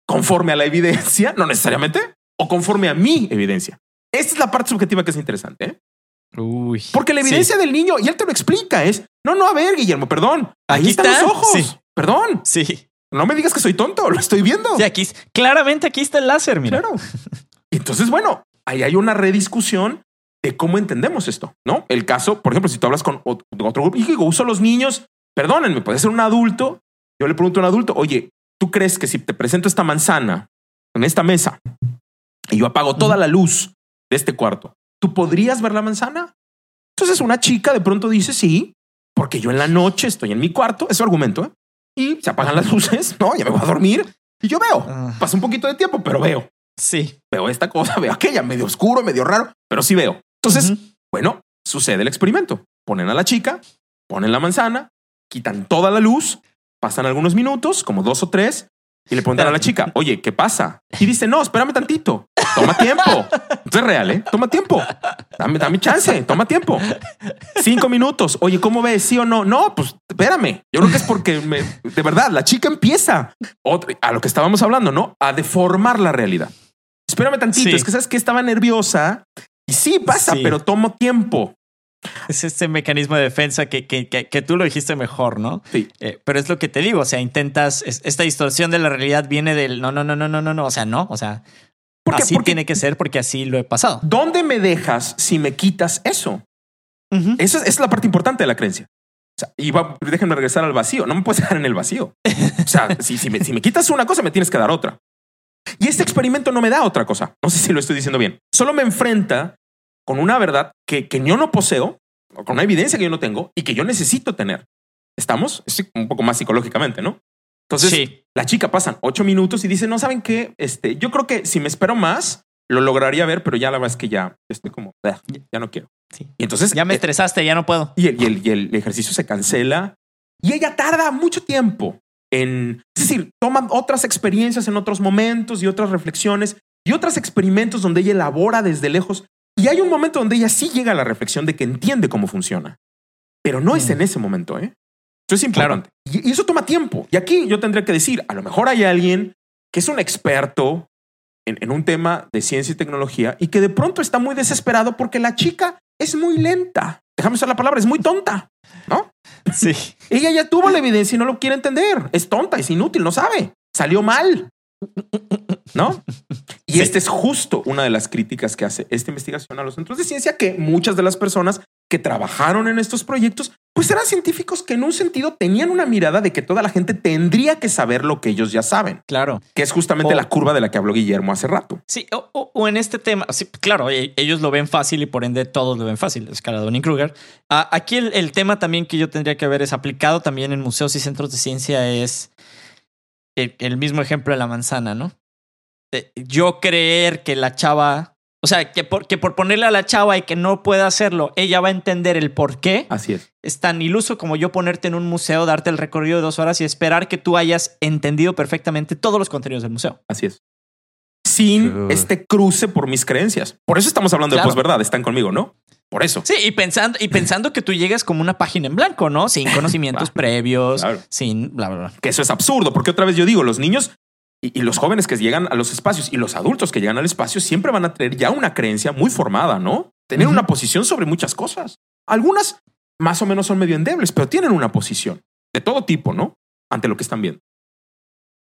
conforme a la evidencia, no necesariamente, o conforme a mi evidencia. Esta es la parte subjetiva que es interesante. ¿eh? Uy, Porque la evidencia del niño, y él te lo explica, es, no, no, a ver, Guillermo, perdón. Ahí están los ojos. Perdón. Sí. No me digas que soy tonto, lo estoy viendo. Sí, aquí, claramente aquí está el láser, mira. Claro. Entonces, bueno, ahí hay una rediscusión de cómo entendemos esto, ¿no? El caso, por ejemplo, si tú hablas con otro grupo y digo, uso los niños, perdónenme, puede ser un adulto. Yo le pregunto a un adulto, oye, ¿tú crees que si te presento esta manzana en esta mesa y yo apago toda la luz de este cuarto, ¿tú podrías ver la manzana? Entonces una chica de pronto dice sí, porque yo en la noche estoy en mi cuarto, es su argumento, ¿eh? y se apagan las luces, no, ya me voy a dormir y yo veo. Ah. Pasa un poquito de tiempo, pero veo. Sí. Veo esta cosa, veo aquella, medio oscuro, medio raro, pero sí veo. Entonces, bueno, sucede el experimento. Ponen a la chica, ponen la manzana, quitan toda la luz, pasan algunos minutos, como dos o tres, y le preguntan a la chica, oye, ¿qué pasa? Y dice, no, espérame tantito. Toma tiempo. Esto es real, ¿eh? Toma tiempo. Dame, dame chance. Toma tiempo. Cinco minutos. Oye, ¿cómo ves? ¿Sí o no? No, pues espérame. Yo creo que es porque de verdad la chica empieza a lo que estábamos hablando, ¿no? A deformar la realidad. Espérame tantito. Es que sabes que estaba nerviosa y sí pasa, pero tomo tiempo. Es este mecanismo de defensa que, que, que, tú lo dijiste mejor, ¿no? Sí. Eh, pero es lo que te digo, o sea, intentas, esta distorsión de la realidad viene del no, no, no, no, no, no, no, o sea, no, o sea, así tiene que ser porque así lo he pasado. ¿Dónde me dejas si me quitas eso? Esa es, la parte importante de la creencia. O sea, y déjenme regresar al vacío. No me puedes dejar en el vacío. O sea, si, si, me, si me quitas una cosa, me tienes que dar otra. Y este experimento no me da otra cosa. No sé si lo estoy diciendo bien. Solo me enfrenta con una verdad que, que yo no poseo, o con una evidencia que yo no tengo y que yo necesito tener. ¿Estamos? un poco más psicológicamente, ¿no? Entonces, la chica pasan ocho minutos y dice, no saben qué, este, yo creo que si me espero más, lo lograría ver, pero ya la verdad es que ya estoy como, ya no quiero. Sí. Y entonces... Ya me eh, estresaste, ya no puedo. Y el, y, el, ejercicio se cancela y ella tarda mucho tiempo en, es decir, toma otras experiencias en otros momentos y otras reflexiones y otros experimentos donde ella elabora desde lejos. Y hay un momento donde ella sí llega a la reflexión de que entiende cómo funciona, pero no es mm. en ese momento, ¿eh? Eso es importante. Y, eso toma tiempo. Y aquí yo tendría que decir, a lo mejor hay alguien que es un experto en, un tema de ciencia y tecnología y que de pronto está muy desesperado porque la chica es muy lenta. Déjame usar la palabra, es muy tonta, ¿no? Sí. Ella ya tuvo la evidencia y no lo quiere entender. Es tonta, es inútil, no sabe. Salió mal. ¿No? Y esta es justo una de las críticas que hace esta investigación a los centros de ciencia, que muchas de las personas que trabajaron en estos proyectos, pues eran científicos que en un sentido tenían una mirada de que toda la gente tendría que saber lo que ellos ya saben. Claro. Que es justamente la curva de la que habló Guillermo hace rato. Sí, o, en este tema, sí, claro, e, ellos lo ven fácil y por ende todos lo ven fácil, escala Donning Kruger. Ah, aquí el, el tema también que yo tendría que ver es aplicado también en museos y centros de ciencia es el, mismo ejemplo de la manzana, ¿no? yo creer que la chava, o sea, que por, que por ponerle a la chava y que no pueda hacerlo, ella va a entender el por qué. Así es. Es tan iluso como yo ponerte en un museo, darte el recorrido de dos horas y esperar que tú hayas entendido perfectamente todos los contenidos del museo. Así es. Sin este cruce por mis creencias. Por eso estamos hablando de posverdad. Están conmigo, ¿no? Por eso. Sí, y pensando, y pensando que tú llegas como una página en blanco, ¿no? Sin conocimientos previos, sin bla, bla, bla. Que eso es absurdo, porque otra vez yo digo, los niños y, los jóvenes que llegan a los espacios y los adultos que llegan al espacio siempre van a tener ya una creencia muy formada, ¿no? Tener una posición sobre muchas cosas. Algunas más o menos son medio endebles, pero tienen una posición de todo tipo, ¿no? Ante lo que están viendo.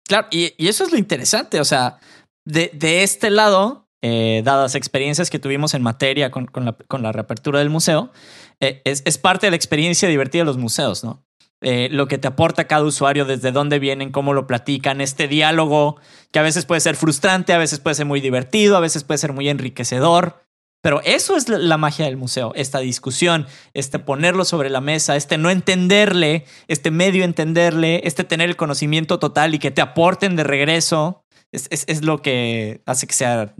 Claro, y, eso es lo interesante. O sea, de, de este lado, eh, dadas experiencias que tuvimos en materia con, con, la, con la, reapertura del museo, eh, es, es, parte de la experiencia divertida de los museos, ¿no? Eh, lo que te aporta cada usuario, desde dónde vienen, cómo lo platican, este diálogo que a veces puede ser frustrante, a veces puede ser muy divertido, a veces puede ser muy enriquecedor. Pero eso es la magia del museo, esta discusión, este ponerlo sobre la mesa, este no entenderle, este medio entenderle, este tener el conocimiento total y que te aporten de regreso, es, es, lo que hace que sea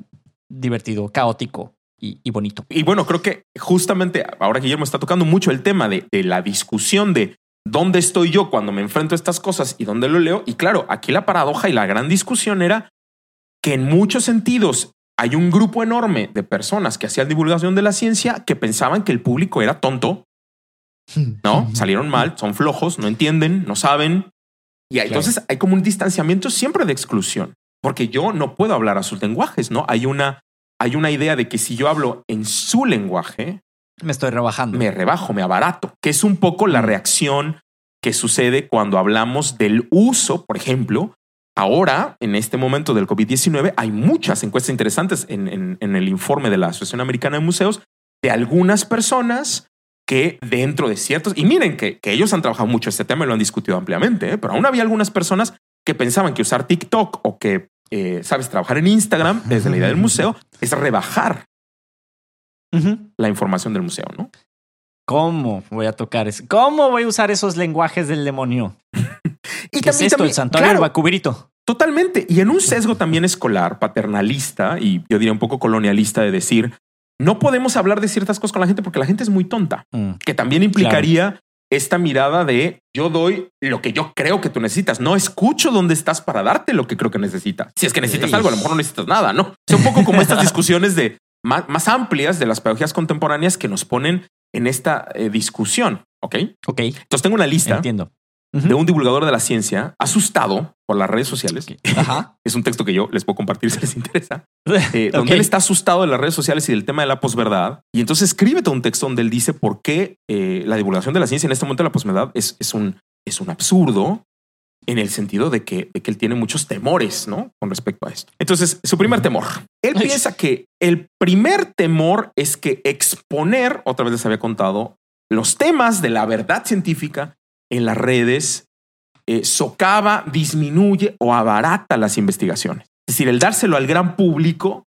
divertido, caótico y, bonito. Y bueno, creo que justamente ahora Guillermo está tocando mucho el tema de, de la discusión de dónde estoy yo cuando me enfrento a estas cosas y dónde lo leo. Y claro, aquí la paradoja y la gran discusión era que en muchos sentidos hay un grupo enorme de personas que hacían divulgación de la ciencia que pensaban que el público era tonto. No, salieron mal, son flojos, no entienden, no saben. Y entonces hay como un distanciamiento siempre de exclusión, porque yo no puedo hablar a sus lenguajes, ¿no? Hay una, hay una idea de que si yo hablo en su lenguaje, me estoy rebajando. Me rebajo, me abarato, que es un poco la reacción que sucede cuando hablamos del uso, por ejemplo, ahora, en este momento del COVID-19, hay muchas encuestas interesantes en, el informe de la Asociación Americana de Museos de algunas personas que dentro de ciertos, y miren que, ellos han trabajado mucho este tema y lo han discutido ampliamente, ¿eh? pero aún había algunas personas que pensaban que usar TikTok o que, eh, sabes, trabajar en Instagram desde la idea del museo es rebajar la información del museo, ¿no? ¿Cómo voy a tocar eso? ¿Cómo voy a usar esos lenguajes del demonio? y ¿Qué también, es esto? el santuario del Totalmente. Y en un sesgo también escolar, paternalista y yo diría un poco colonialista de decir, no podemos hablar de ciertas cosas con la gente porque la gente es muy tonta, mm. que también implicaría esta mirada de yo doy lo que yo creo que tú necesitas. No escucho dónde estás para darte lo que creo que necesitas. Si es que necesitas algo, a lo mejor no necesitas nada, ¿no? Es un poco como estas discusiones de más, amplias de las pedagogías contemporáneas que nos ponen en esta eh, discusión. Ok. Ok. Entonces tengo una lista. Entiendo. De un divulgador de la ciencia asustado por las redes sociales. Ajá. es un texto que yo les puedo compartir si les interesa. Eh, donde él está asustado de las redes sociales y del tema de la posverdad. Y entonces escribe todo un texto donde él dice por qué eh, la divulgación de la ciencia en este momento de la posverdad es, es, un, es un absurdo en el sentido de que, de que él tiene muchos temores, ¿no? Con respecto a esto. Entonces, su primer temor. Él piensa que el primer temor es que exponer, otra vez les había contado, los temas de la verdad científica en las redes eh, socava, disminuye o abarata las investigaciones. Es decir, el dárselo al gran público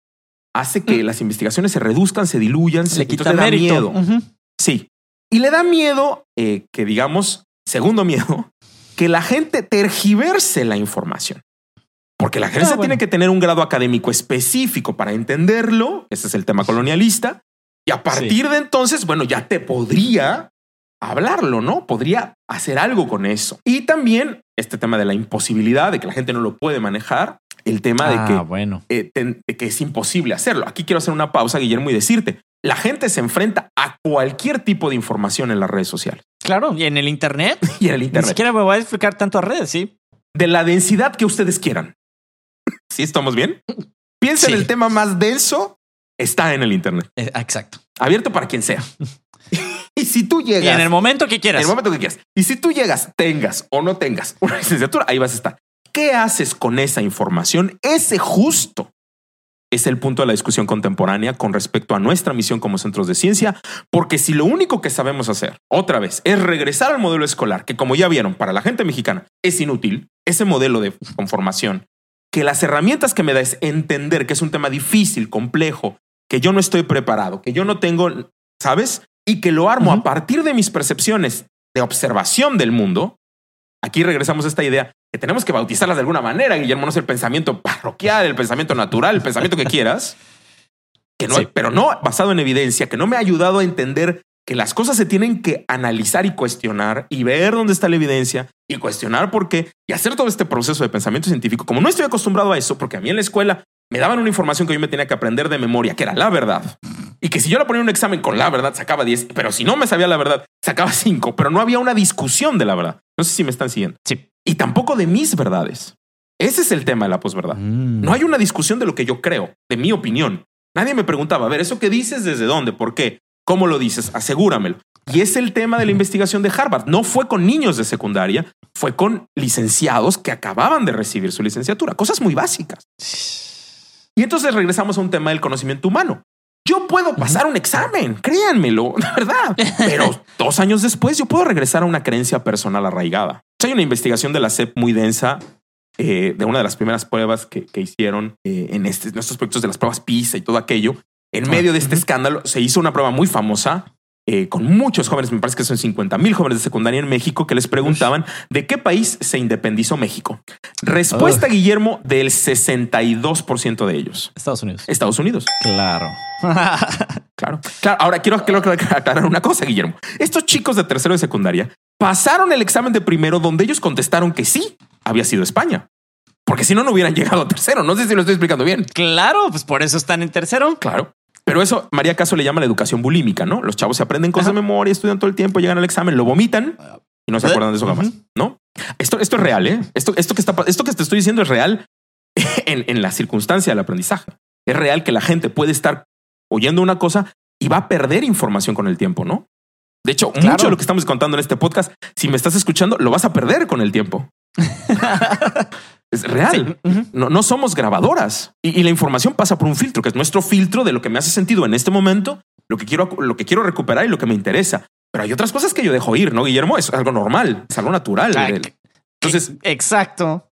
hace que mm. las investigaciones se reduzcan, se diluyan, se quita miedo. Sí. Y le da miedo eh, que, digamos, segundo miedo, que la gente tergiverse la información. Porque la gente ah, tiene que tener un grado académico específico para entenderlo. Ese es el tema colonialista. Y a partir de entonces, bueno, ya te podría hablarlo, ¿no? Podría hacer algo con eso. Y también este tema de la imposibilidad, de que la gente no lo puede manejar, el tema de, que, ah, bueno. Eh, de que es imposible hacerlo. Aquí quiero hacer una pausa, Guillermo, y decirte, la gente se enfrenta a cualquier tipo de información en las redes sociales. Claro, y en el Internet. y en el Internet. Ni siquiera me voy a explicar tanto a redes, sí. De la densidad que ustedes quieran. ¿Sí estamos bien? Piensa en el tema más denso, está en el Internet. Eh, exacto. Abierto para quien sea. y si tú llegas. Y en el momento que quieras. En el momento que quieras. Y si tú llegas, tengas o no tengas una licenciatura, ahí vas a estar. ¿Qué haces con esa información? Ese justo es el punto de la discusión contemporánea con respecto a nuestra misión como centros de ciencia, porque si lo único que sabemos hacer, otra vez, es regresar al modelo escolar, que como ya vieron, para la gente mexicana es inútil, ese modelo de conformación, que las herramientas que me da es entender que es un tema difícil, complejo, que yo no estoy preparado, que yo no tengo, ¿sabes? Y que lo armo a partir de mis percepciones de observación del mundo, aquí regresamos a esta idea que tenemos que bautizarlas de alguna manera, Guillermo, no es el pensamiento parroquial, el pensamiento natural, el pensamiento que quieras, que no, pero no basado en evidencia, que no me ha ayudado a entender que las cosas se tienen que analizar y cuestionar y ver dónde está la evidencia y cuestionar por qué y hacer todo este proceso de pensamiento científico. Como no estoy acostumbrado a eso, porque a mí en la escuela me daban una información que yo me tenía que aprender de memoria, que era la verdad. Y que si yo la ponía un examen con la verdad, sacaba 10, pero si no me sabía la verdad, sacaba 5, pero no había una discusión de la verdad. No sé si me están siguiendo. Sí y tampoco de mis verdades. Ese es el tema de la posverdad. Mm. No hay una discusión de lo que yo creo, de mi opinión. Nadie me preguntaba, a ver, ¿eso que dices desde dónde? ¿Por qué? ¿Cómo lo dices? Asegúramelo. Y es el tema de la investigación de Harvard. No fue con niños de secundaria, fue con licenciados que acababan de recibir su licenciatura. Cosas muy básicas. Y entonces regresamos a un tema del conocimiento humano. Yo puedo pasar un examen, créanmelo, la verdad. Pero dos años después yo puedo regresar a una creencia personal arraigada. Hay una investigación de la CEP muy densa eh, de una de las primeras pruebas que, hicieron eh, en, este, en, estos proyectos de las pruebas PISA y todo aquello. En medio de este escándalo se hizo una prueba muy famosa eh, con muchos jóvenes, me parece que son 50 mil jóvenes de secundaria en México que les preguntaban de qué país se independizó México. Respuesta, Guillermo, del 62% de ellos. Estados Unidos. Estados Unidos. Claro. claro. Claro. Ahora quiero, quiero aclarar una cosa, Guillermo. Estos chicos de tercero de secundaria pasaron el examen de primero donde ellos contestaron que sí había sido España. Porque si no, no hubieran llegado a tercero. No sé si lo estoy explicando bien. Claro, pues por eso están en tercero. Claro. Pero eso María Caso le llama la educación bulímica, ¿no? Los chavos se aprenden cosas de memoria, estudian todo el tiempo, llegan al examen, lo vomitan y no se acuerdan de eso jamás, ¿no? Esto, esto es real, ¿eh? Esto, esto, que está, esto que te estoy diciendo es real en, en la circunstancia del aprendizaje. Es real que la gente puede estar oyendo una cosa y va a perder información con el tiempo, ¿no? De hecho, mucho de lo que estamos contando en este podcast, si me estás escuchando, lo vas a perder con el tiempo. es real. no, no, somos grabadoras y, la información pasa por un filtro que es nuestro filtro de lo que me hace sentido en este momento, lo que quiero, lo que quiero recuperar y lo que me interesa. Pero hay otras cosas que yo dejo ir, no, Guillermo? Es algo normal, es algo natural. entonces, exacto.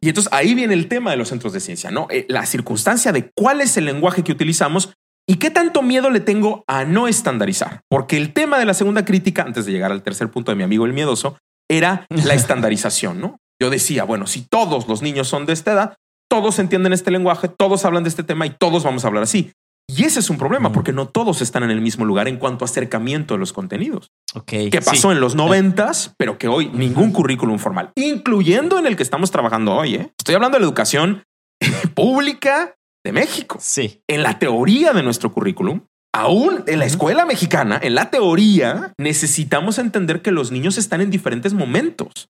Y entonces ahí viene el tema de los centros de ciencia, no eh, la circunstancia de cuál es el lenguaje que utilizamos y qué tanto miedo le tengo a no estandarizar. Porque el tema de la segunda crítica, antes de llegar al tercer punto de mi amigo el miedoso, era la estandarización, ¿no? Yo decía, bueno, si todos los niños son de esta edad, todos entienden este lenguaje, todos hablan de este tema y todos vamos a hablar así. Y ese es un problema porque no todos están en el mismo lugar en cuanto a acercamiento de los contenidos. Que pasó en los noventas, pero que hoy ningún currículum formal, incluyendo en el que estamos trabajando hoy. ¿eh? Estoy hablando de la educación pública de México. Sí. En la teoría de nuestro currículum, Aún en la escuela mexicana, en la teoría, necesitamos entender que los niños están en diferentes momentos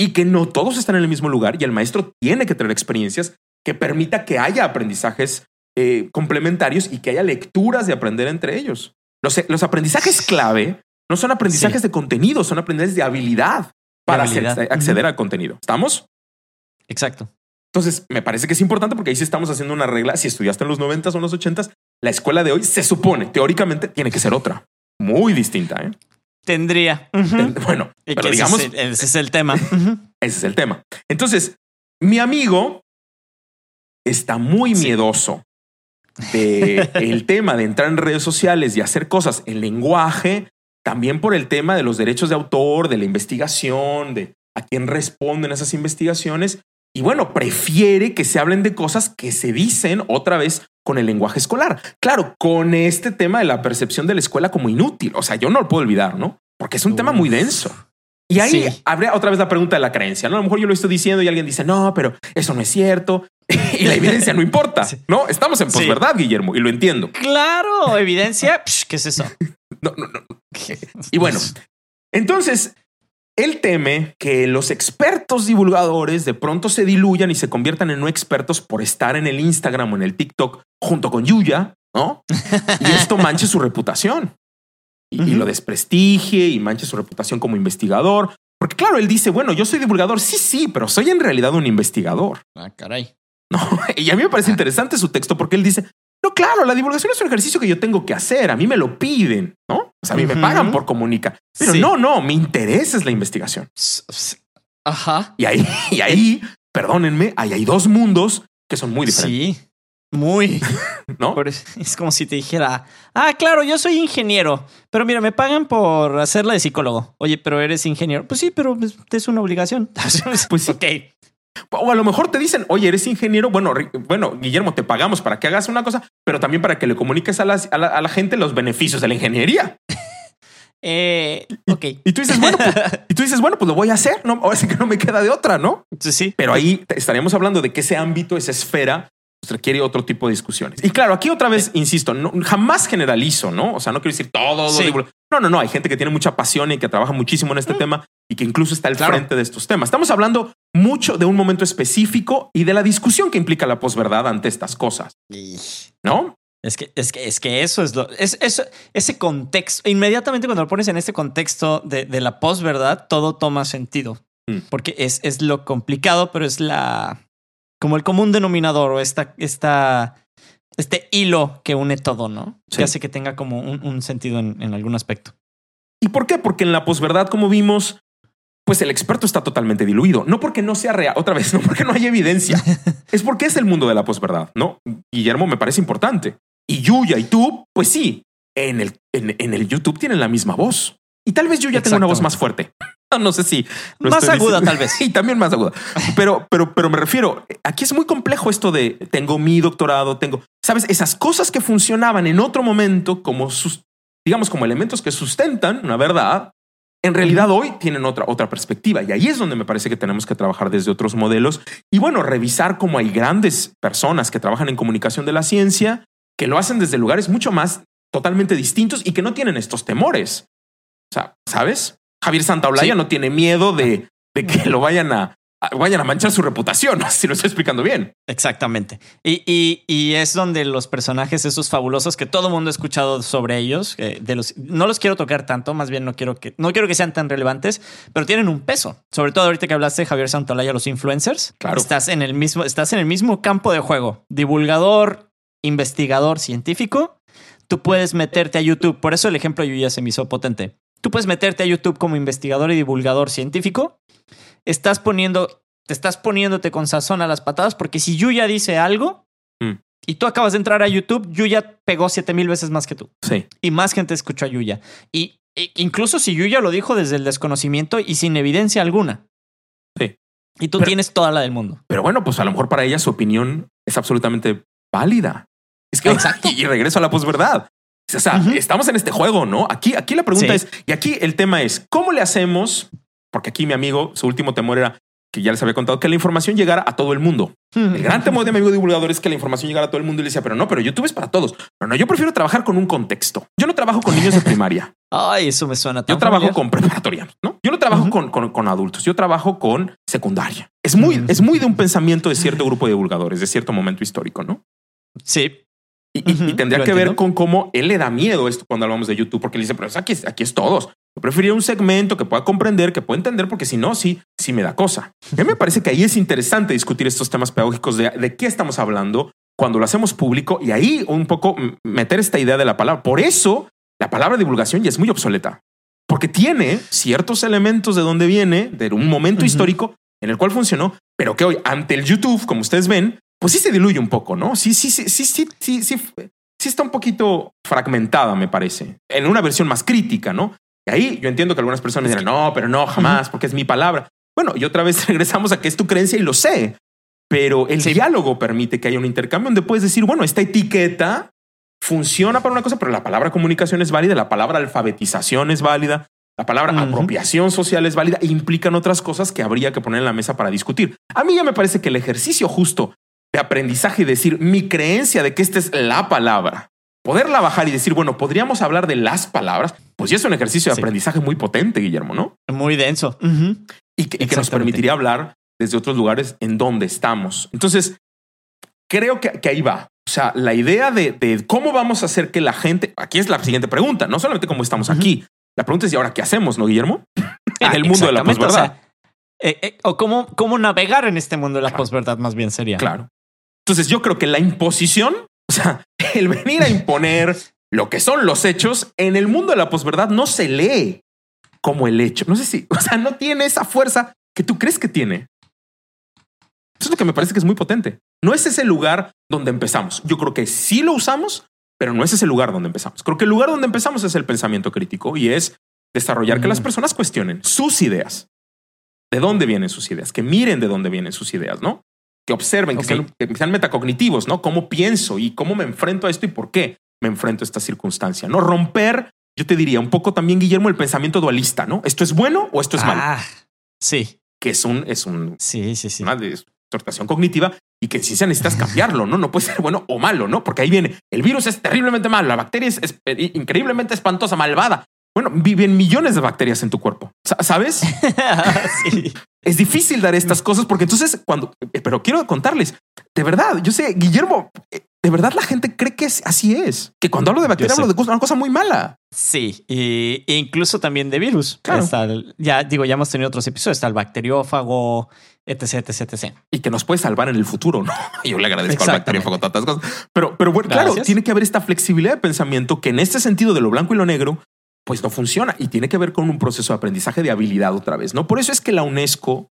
y que no todos están en el mismo lugar y el maestro tiene que tener experiencias que permita que haya aprendizajes eh, complementarios y que haya lecturas de aprender entre ellos. Los, los aprendizajes clave no son aprendizajes de contenido, son aprendizajes de habilidad para acceder al contenido. ¿Estamos? Exacto. Entonces, me parece que es importante porque ahí sí estamos haciendo una regla. Si estudiaste en los 90 o en los 80 la escuela de hoy se supone, teóricamente, tiene que ser otra, muy distinta. ¿eh? Tendría. Bueno, pero digamos. Ese es, el, tema. ese es el tema. Entonces, mi amigo está muy miedoso de el tema de entrar en redes sociales y hacer cosas en lenguaje, también por el tema de los derechos de autor, de la investigación, de a quién responden esas investigaciones. Y bueno, prefiere que se hablen de cosas que se dicen otra vez con el lenguaje escolar. Claro, con este tema de la percepción de la escuela como inútil. O sea, yo no lo puedo olvidar, ¿no? Porque es un tema muy denso. Y ahí habría otra vez la pregunta de la creencia. ¿no? A lo mejor yo lo estoy diciendo y alguien dice, no, pero eso no es cierto. y la evidencia no importa. No, estamos en posverdad, Guillermo, y lo entiendo. Claro, evidencia. ¿Qué es eso? no, no, no. Y bueno, entonces él teme que los expertos divulgadores de pronto se diluyan y se conviertan en no expertos por estar en el Instagram o en el TikTok junto con Yuya, ¿no? Y esto manche su reputación y, lo desprestigie y manche su reputación como investigador. Porque claro, él dice, bueno, yo soy divulgador, sí, sí, pero soy en realidad un investigador. Ah, caray. No, y a mí me parece interesante su texto porque él dice, no, claro, la divulgación es un ejercicio que yo tengo que hacer, a mí me lo piden, ¿no? O sea, a mí me pagan por comunicar. Pero no, no, mi interés es la investigación. Ajá. Y ahí, y ahí, perdónenme, ahí hay dos mundos que son muy diferentes. Sí. Muy, ¿no? es como si te dijera, ah, claro, yo soy ingeniero, pero mira, me pagan por hacerla de psicólogo. Oye, pero eres ingeniero. Pues sí, pero es una obligación. pues sí. Ok. O a lo mejor te dicen, oye, eres ingeniero. Bueno, bueno, Guillermo, te pagamos para que hagas una cosa, pero también para que le comuniques a, la, gente los beneficios de la ingeniería. Eh, ok. Y, tú dices, bueno, pues, y tú dices, bueno, pues lo voy a hacer. No, ahora sí que no me queda de otra, ¿no? Sí, sí. Pero ahí estaríamos hablando de que ese ámbito, esa esfera, pues, requiere otro tipo de discusiones. Y claro, aquí otra vez, insisto, no, jamás generalizo, ¿no? O sea, no quiero decir todo. No, no, no. Hay gente que tiene mucha pasión y que trabaja muchísimo en este mm. tema y que incluso está al frente de estos temas. Estamos hablando mucho de un momento específico y de la discusión que implica la posverdad ante estas cosas. ¿No? Es que, es que, es que eso es lo, es, eso, ese contexto, inmediatamente cuando lo pones en este contexto de, de la verdad todo toma sentido. Mm. Porque es, es lo complicado, pero es la, como el común denominador o esta, esta, este hilo que une todo, ¿no? Que hace que tenga como un, un sentido en, en, algún aspecto. ¿Y por qué? Porque en la posverdad, como vimos, pues el experto está totalmente diluido. No porque no sea real, otra vez, no porque no hay evidencia. es porque es el mundo de la posverdad, ¿no? Guillermo me parece importante. Y Yuya y tú, pues sí, en el, en, el YouTube tienen la misma voz. Y tal vez Yuya tenga una voz más fuerte. No sé si más aguda, tal vez. Y también más aguda. Pero, pero, pero me refiero, aquí es muy complejo esto de tengo mi doctorado, tengo, sabes, esas cosas que funcionaban en otro momento como sus, digamos, como elementos que sustentan una verdad, en realidad hoy tienen otra, otra perspectiva. Y ahí es donde me parece que tenemos que trabajar desde otros modelos. Y bueno, revisar cómo hay grandes personas que trabajan en comunicación de la ciencia que lo hacen desde lugares mucho más totalmente distintos y que no tienen estos temores. O sea, ¿sabes? Javier Santaolalla no tiene miedo de, de que lo vayan a, vayan a manchar su reputación, si lo estoy explicando bien. Exactamente. Y, y, y, es donde los personajes esos fabulosos que todo el mundo ha escuchado sobre ellos, de los, no los quiero tocar tanto, más bien no quiero que, no quiero que sean tan relevantes, pero tienen un peso. Sobre todo ahorita que hablaste de Javier Santolaya, los influencers. Claro. Estás en el mismo, estás en el mismo campo de juego. Divulgador, investigador científico. Tú puedes meterte a YouTube. Por eso el ejemplo yo ya se me hizo potente. Tú puedes meterte a YouTube como investigador y divulgador científico estás poniendo, te estás poniéndote con sazón a las patadas, porque si Yuya dice algo mm. y tú acabas de entrar a YouTube, Yuya pegó siete mil veces más que tú. Sí. Y más gente escuchó a Yuya. Y e, incluso si Yuya lo dijo desde el desconocimiento y sin evidencia alguna. Sí. Y tú tienes toda la del mundo. Pero bueno, pues a lo mejor para ella su opinión es absolutamente válida. Es que Exacto. y regreso a la posverdad. O sea, estamos en este juego, ¿no? Aquí, aquí la pregunta es, y aquí el tema es, ¿cómo le hacemos porque aquí mi amigo, su último temor era que ya les había contado que la información llegara a todo el mundo. El gran temor de mi amigo divulgador es que la información llegara a todo el mundo y le decía, pero no, pero YouTube es para todos. No, no, yo prefiero trabajar con un contexto. Yo no trabajo con niños de primaria. Ay, eso me suena. Tan yo trabajo con preparatoria, ¿no? Yo no trabajo con, con, adultos, yo trabajo con secundaria. Es muy, es muy de un pensamiento de cierto grupo de divulgadores, de cierto momento histórico, ¿no? Sí. Y, tendría que ver con cómo él le da miedo esto cuando hablamos de YouTube, porque él dice, pero aquí, aquí es todos. Yo preferiría un segmento que pueda comprender, que pueda entender, porque si no, sí, sí me da cosa. A mí me parece que ahí es interesante discutir estos temas pedagógicos de, de qué estamos hablando cuando lo hacemos público y ahí un poco meter esta idea de la palabra. Por eso la palabra divulgación ya es muy obsoleta, porque tiene ciertos elementos de donde viene, de un momento histórico en el cual funcionó, pero que hoy ante el YouTube, como ustedes ven, pues sí se diluye un poco, ¿no? Sí, sí, sí, sí, sí, sí, sí, sí está un poquito fragmentada, me parece, en una versión más crítica, ¿no? Y ahí yo entiendo que algunas personas dirán, no, pero no, jamás, porque es mi palabra. Bueno, y otra vez regresamos a que es tu creencia y lo sé, pero el diálogo permite que haya un intercambio donde puedes decir, bueno, esta etiqueta funciona para una cosa, pero la palabra comunicación es válida, la palabra alfabetización es válida, la palabra apropiación social es válida e implican otras cosas que habría que poner en la mesa para discutir. A mí ya me parece que el ejercicio justo de aprendizaje y decir mi creencia de que esta es la palabra poderla bajar y decir, bueno, podríamos hablar de las palabras, pues ya es un ejercicio de aprendizaje muy potente, Guillermo, ¿no? Muy denso. Y, que, nos permitiría hablar desde otros lugares en donde estamos. Entonces, creo que, ahí va. O sea, la idea de, cómo vamos a hacer que la gente, aquí es la siguiente pregunta, no solamente cómo estamos aquí, la pregunta es, ¿y ahora qué hacemos, no, Guillermo? en el mundo de la posverdad. Eh, eh, o, cómo, cómo navegar en este mundo de la posverdad, más bien sería. Claro. Entonces, yo creo que la imposición o sea, el venir a imponer lo que son los hechos en el mundo de la posverdad no se lee como el hecho. No sé si, o sea, no tiene esa fuerza que tú crees que tiene. Eso es lo que me parece que es muy potente. No es ese lugar donde empezamos. Yo creo que sí lo usamos, pero no es ese lugar donde empezamos. Creo que el lugar donde empezamos es el pensamiento crítico y es desarrollar que las personas cuestionen sus ideas. ¿De dónde vienen sus ideas? Que miren de dónde vienen sus ideas, ¿no? Que observen, que, sean, metacognitivos, ¿no? ¿Cómo pienso y cómo me enfrento a esto y por qué me enfrento a esta circunstancia? No romper, yo te diría un poco también, Guillermo, el pensamiento dualista, ¿no? ¿Esto es bueno o esto es malo? Ah, sí. Que es un, es un, sí, sí, sí. una distorsión cognitiva y que en ciencia necesitas cambiarlo, ¿no? No puede ser bueno o malo, ¿no? Porque ahí viene, el virus es terriblemente malo, la bacteria es, increíblemente espantosa, malvada. Bueno, viven millones de bacterias en tu cuerpo, ¿sabes? sí es difícil dar estas cosas porque entonces cuando, eh, pero quiero contarles, de verdad, yo sé, Guillermo, eh, de verdad la gente cree que así es. Que cuando hablo de bacteria hablo de una cosa muy mala. Sí, e incluso también de virus. Claro. ya digo, ya hemos tenido otros episodios. Está el bacteriófago, etc, etc, etc. Y que nos puede salvar en el futuro, ¿no? Yo le agradezco al bacteriófago tantas cosas. Pero, pero bueno, claro, tiene que haber esta flexibilidad de pensamiento que en este sentido de lo blanco y lo negro, pues no funciona y tiene que ver con un proceso de aprendizaje de habilidad otra vez, ¿no? Por eso es que la UNESCO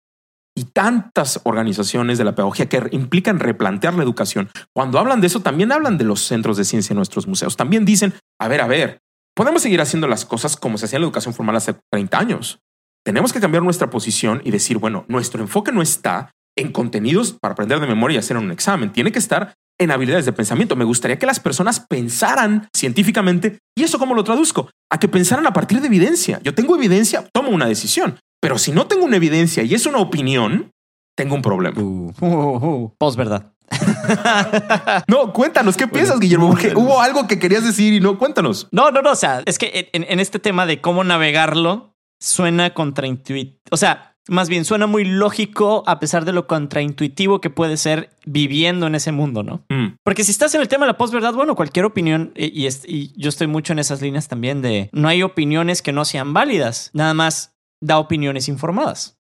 y tantas organizaciones de la pedagogía que implican replantear la educación, cuando hablan de eso, también hablan de los centros de ciencia en nuestros museos. También dicen, a ver, a ver, podemos seguir haciendo las cosas como se hacía en la educación formal hace 30 años. Tenemos que cambiar nuestra posición y decir, bueno, nuestro enfoque no está en contenidos para aprender de memoria y hacer un examen. Tiene que estar en habilidades de pensamiento. Me gustaría que las personas pensaran científicamente. ¿Y eso cómo lo traduzco? A que pensaran a partir de evidencia. Yo tengo evidencia, tomo una decisión. Pero si no tengo una evidencia y es una opinión, tengo un problema. Uh, uh, uh, Post verdad. no, cuéntanos, ¿qué piensas, Guillermo? Porque hubo algo que querías decir y no, cuéntanos. No, no, no. O sea, es que en, este tema de cómo navegarlo suena contraintuitivo. O sea, más bien suena muy lógico a pesar de lo contraintuitivo que puede ser viviendo en ese mundo, ¿no? Mm. Porque si estás en el tema de la posverdad, bueno, cualquier opinión, y, y, yo estoy mucho en esas líneas también de no hay opiniones que no sean válidas. Nada más da opiniones informadas.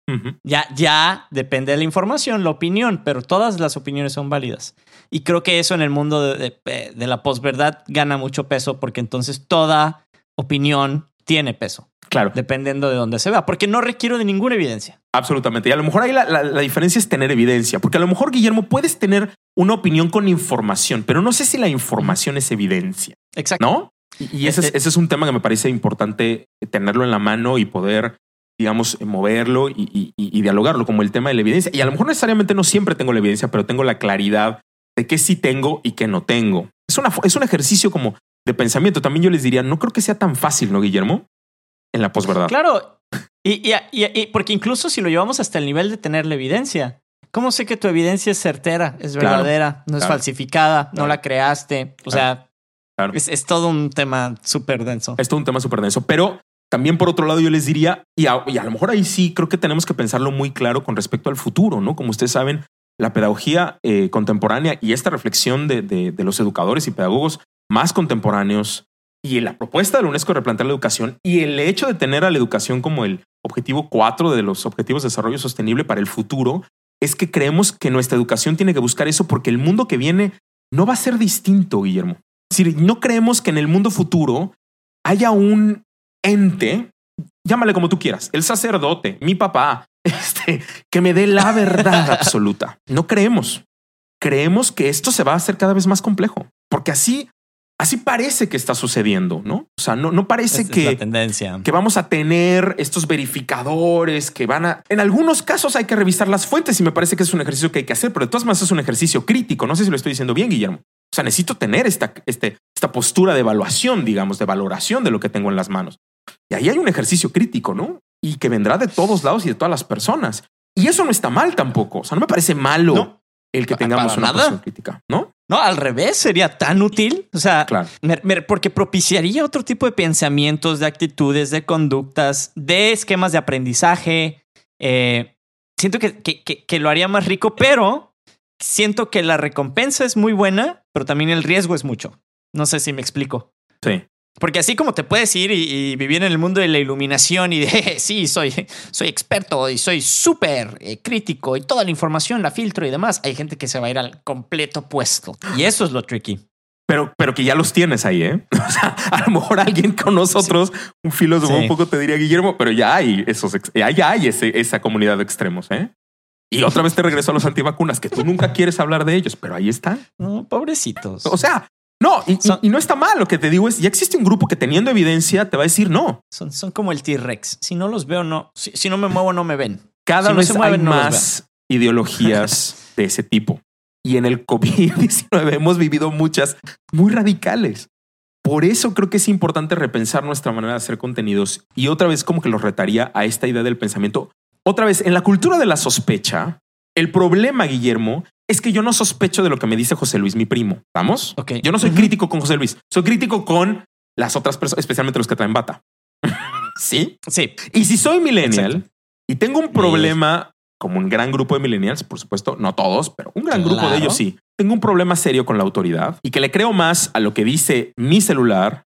Ya, ya depende de la información, la opinión, pero todas las opiniones son válidas. Y creo que eso en el mundo de, la posverdad gana mucho peso porque entonces toda opinión tiene peso. Claro. Dependiendo de dónde se vea, porque no requiero de ninguna evidencia. Absolutamente. Y a lo mejor ahí la, la, diferencia es tener evidencia, porque a lo mejor, Guillermo, puedes tener una opinión con información, pero no sé si la información es evidencia. Exacto. ¿No? Y, ese, es, ese, es, un tema que me parece importante tenerlo en la mano y poder digamos, moverlo y, dialogarlo, como el tema de la evidencia. Y a lo mejor necesariamente no siempre tengo la evidencia, pero tengo la claridad de qué sí tengo y qué no tengo. Es, una, es un ejercicio como de pensamiento. También yo les diría, no creo que sea tan fácil, ¿no, Guillermo? En la posverdad. Claro. Y, y, porque incluso si lo llevamos hasta el nivel de tener la evidencia, ¿cómo sé que tu evidencia es certera, es verdadera, no es falsificada, no la creaste? O sea, es, es, todo un tema súper denso. Es todo un tema súper denso, pero también por otro lado yo les diría, y a, lo mejor ahí sí creo que tenemos que pensarlo muy claro con respecto al futuro, ¿no? Como ustedes saben, la pedagogía eh, contemporánea y esta reflexión de, los educadores y pedagogos más contemporáneos y la propuesta de la UNESCO de replantear la educación y el hecho de tener a la educación como el objetivo cuatro de los objetivos de desarrollo sostenible para el futuro, es que creemos que nuestra educación tiene que buscar eso porque el mundo que viene no va a ser distinto, Guillermo. Es decir, no creemos que en el mundo futuro haya un ente, llámale como tú quieras, el sacerdote, mi papá, este, que me dé la verdad absoluta. No creemos. Creemos que esto se va a hacer cada vez más complejo, porque así, así parece que está sucediendo, ¿no? O sea, no, no parece que, tendencia. que vamos a tener estos verificadores que van a... En algunos casos hay que revisar las fuentes y me parece que es un ejercicio que hay que hacer, pero de todas maneras es un ejercicio crítico. No sé si lo estoy diciendo bien, Guillermo. O sea, necesito tener esta, este, esta postura de evaluación, digamos, de valoración de lo que tengo en las manos. Y ahí hay un ejercicio crítico, ¿no? Y que vendrá de todos lados y de todas las personas. Y eso no está mal tampoco. O sea, no me parece malo el que tengamos una posición crítica, ¿no? No, al revés, sería tan útil. O sea, porque propiciaría otro tipo de pensamientos, de actitudes, de conductas, de esquemas de aprendizaje. Eh, siento que, que, que, lo haría más rico, pero siento que la recompensa es muy buena, pero también el riesgo es mucho. No sé si me explico. Sí. Porque así como te puedes ir y, vivir en el mundo de la iluminación y de, sí, soy, soy experto y soy súper eh, crítico y toda la información la filtro y demás, hay gente que se va a ir al completo puesto. Y eso es lo tricky. Pero, pero que ya los tienes ahí, ¿eh? O sea, a lo mejor alguien con nosotros, un filósofo un poco te diría, Guillermo, pero ya hay esos, ya hay esa comunidad de extremos, ¿eh? Y otra vez te regreso a los antivacunas, que tú nunca quieres hablar de ellos, pero ahí están. No, pobrecitos. O sea, no, y, no está mal. Lo que te digo es, ya existe un grupo que teniendo evidencia te va a decir no. Son, son como el T-Rex. Si no los veo, no. Si, no me muevo, no me ven. Cada vez hay más ideologías de ese tipo. Y en el COVID-19 hemos vivido muchas muy radicales. Por eso creo que es importante repensar nuestra manera de hacer contenidos y otra vez como que los retaría a esta idea del pensamiento. Otra vez, en la cultura de la sospecha, el problema, Guillermo, es que yo no sospecho de lo que me dice José Luis, mi primo. ¿Vamos? Ok. Yo no soy crítico con José Luis. Soy crítico con las otras personas, especialmente los que traen bata. ¿Sí? Sí. Y si soy millennial y tengo un problema como un gran grupo de millennials, por supuesto, no todos, pero un gran grupo de ellos sí, tengo un problema serio con la autoridad y que le creo más a lo que dice mi celular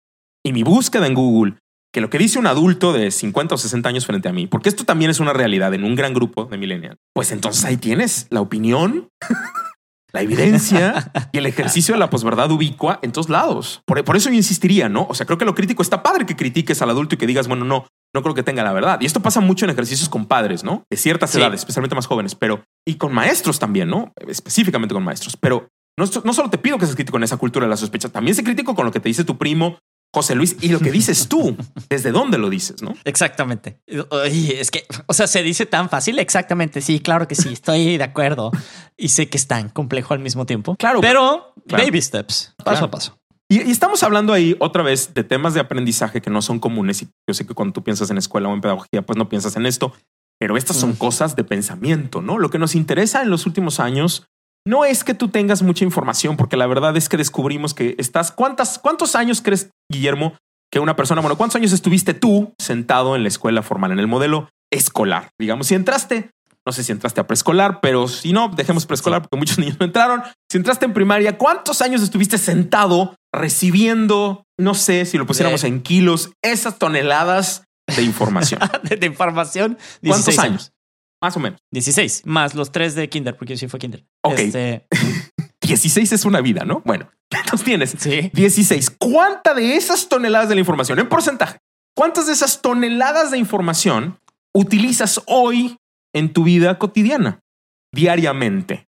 y mi búsqueda en Google que lo que dice un adulto de 50 o 60 años frente a mí, porque esto también es una realidad en un gran grupo de millennials. Pues entonces ahí tienes la opinión la evidencia y el ejercicio de la posverdad ubicua en todos lados. Por, por, eso yo insistiría, ¿no? O sea, creo que lo crítico está padre que critiques al adulto y que digas, bueno, no, no creo que tenga la verdad. Y esto pasa mucho en ejercicios con padres, ¿no? De ciertas edades, especialmente más jóvenes, pero y con maestros también, ¿no? Específicamente con maestros. Pero no, no solo te pido que seas crítico en esa cultura de la sospecha, también sé crítico con lo que te dice tu primo, José Luis, y lo que dices tú, desde dónde lo dices, ¿no? Exactamente. es que, o sea, se dice tan fácil. Exactamente. Sí, claro que sí, estoy de acuerdo. Y sé que es tan complejo al mismo tiempo. Claro. Pero baby steps, paso a paso. Y, estamos hablando ahí otra vez de temas de aprendizaje que no son comunes. Y yo sé que cuando tú piensas en escuela o en pedagogía, pues no piensas en esto. Pero estas son mm. cosas de pensamiento, ¿no? Lo que nos interesa en los últimos años no es que tú tengas mucha información, porque la verdad es que descubrimos que estás. ¿Cuántas, ¿Cuántos años crees, Guillermo, que una persona, bueno, cuántos años estuviste tú sentado en la escuela formal, en el modelo escolar? Digamos, si entraste, no sé si entraste a preescolar, pero si no, dejemos preescolar porque muchos niños no entraron. Si entraste en primaria, ¿cuántos años estuviste sentado recibiendo, no sé si lo pusiéramos en kilos, esas toneladas de información? de, información. ¿Cuántos años? Más o menos. 16, más los tres de Kinder, porque sí fue Kinder. Ok. 16 este, es una vida, ¿no? Bueno, entonces tienes sí. 16. ¿Cuánta de esas toneladas de la información, en porcentaje, cuántas de esas toneladas de información utilizas hoy en tu vida cotidiana, diariamente?